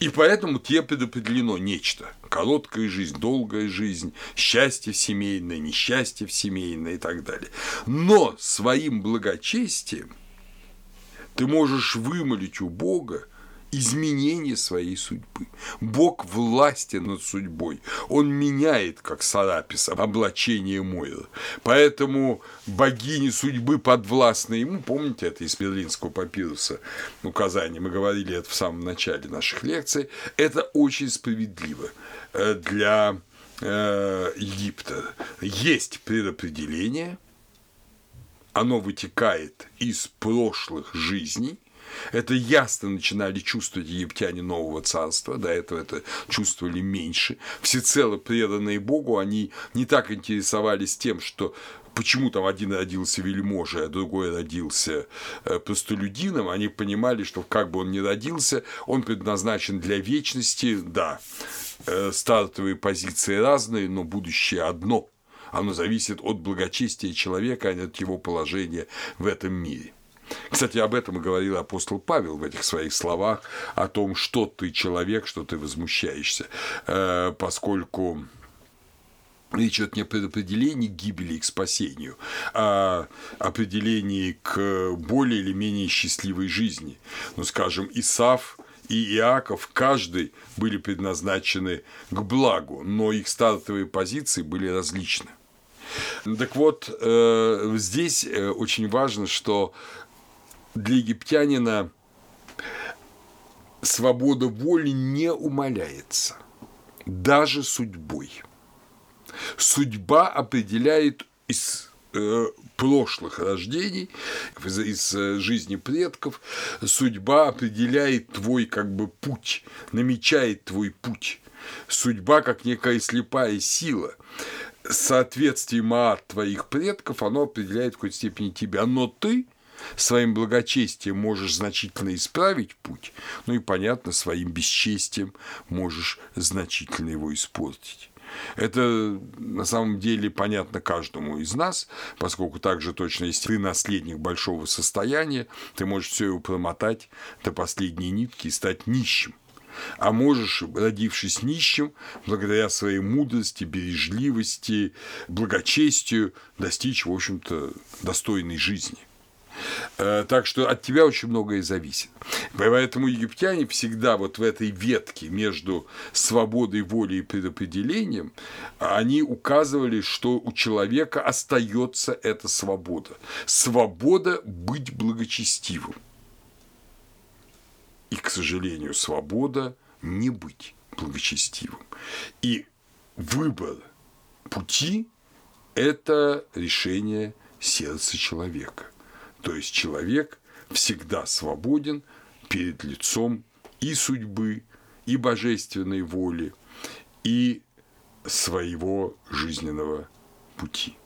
и поэтому тебе предопределено нечто. Короткая жизнь, долгая жизнь, счастье семейное, несчастье в семейное и так далее. Но своим благочестием ты можешь вымолить у Бога изменение своей судьбы. Бог властен над судьбой. Он меняет, как Сарапис, облачение Мойры. Поэтому богини судьбы подвластны ему. Помните это из Берлинского папируса указание? Мы говорили это в самом начале наших лекций. Это очень справедливо э, для э, Египта. Есть предопределение, оно вытекает из прошлых жизней, это ясно начинали чувствовать египтяне нового царства, до этого это чувствовали меньше. Всецело преданные Богу, они не так интересовались тем, что почему там один родился вельможей, а другой родился э, простолюдином, они понимали, что как бы он ни родился, он предназначен для вечности, да, э, стартовые позиции разные, но будущее одно. Оно зависит от благочестия человека, а не от его положения в этом мире. Кстати, об этом и говорил апостол Павел в этих своих словах, о том, что ты человек, что ты возмущаешься, э, поскольку Речь идет не о предопределении гибели и к спасению, а определении к более или менее счастливой жизни. Ну, скажем, Исав и Иаков, каждый были предназначены к благу, но их стартовые позиции были различны. Так вот, э, здесь э, очень важно, что для египтянина свобода воли не умаляется, даже судьбой. Судьба определяет из э, прошлых рождений, из, из э, жизни предков, судьба определяет твой как бы путь, намечает твой путь. Судьба как некая слепая сила. Соответствие маат твоих предков, оно определяет в какой-то степени тебя, но ты – своим благочестием можешь значительно исправить путь, ну и, понятно, своим бесчестием можешь значительно его испортить. Это на самом деле понятно каждому из нас, поскольку также точно, если ты наследник большого состояния, ты можешь все его промотать до последней нитки и стать нищим. А можешь, родившись нищим, благодаря своей мудрости, бережливости, благочестию, достичь, в общем-то, достойной жизни. Э, так что от тебя очень многое зависит. Поэтому египтяне всегда вот в этой ветке между свободой воли и предопределением, они указывали, что у человека остается эта свобода. Свобода быть благочестивым. И, к сожалению, свобода не быть благочестивым. И выбор пути – это решение сердца человека – то есть человек всегда свободен перед лицом и судьбы, и божественной воли, и своего жизненного пути.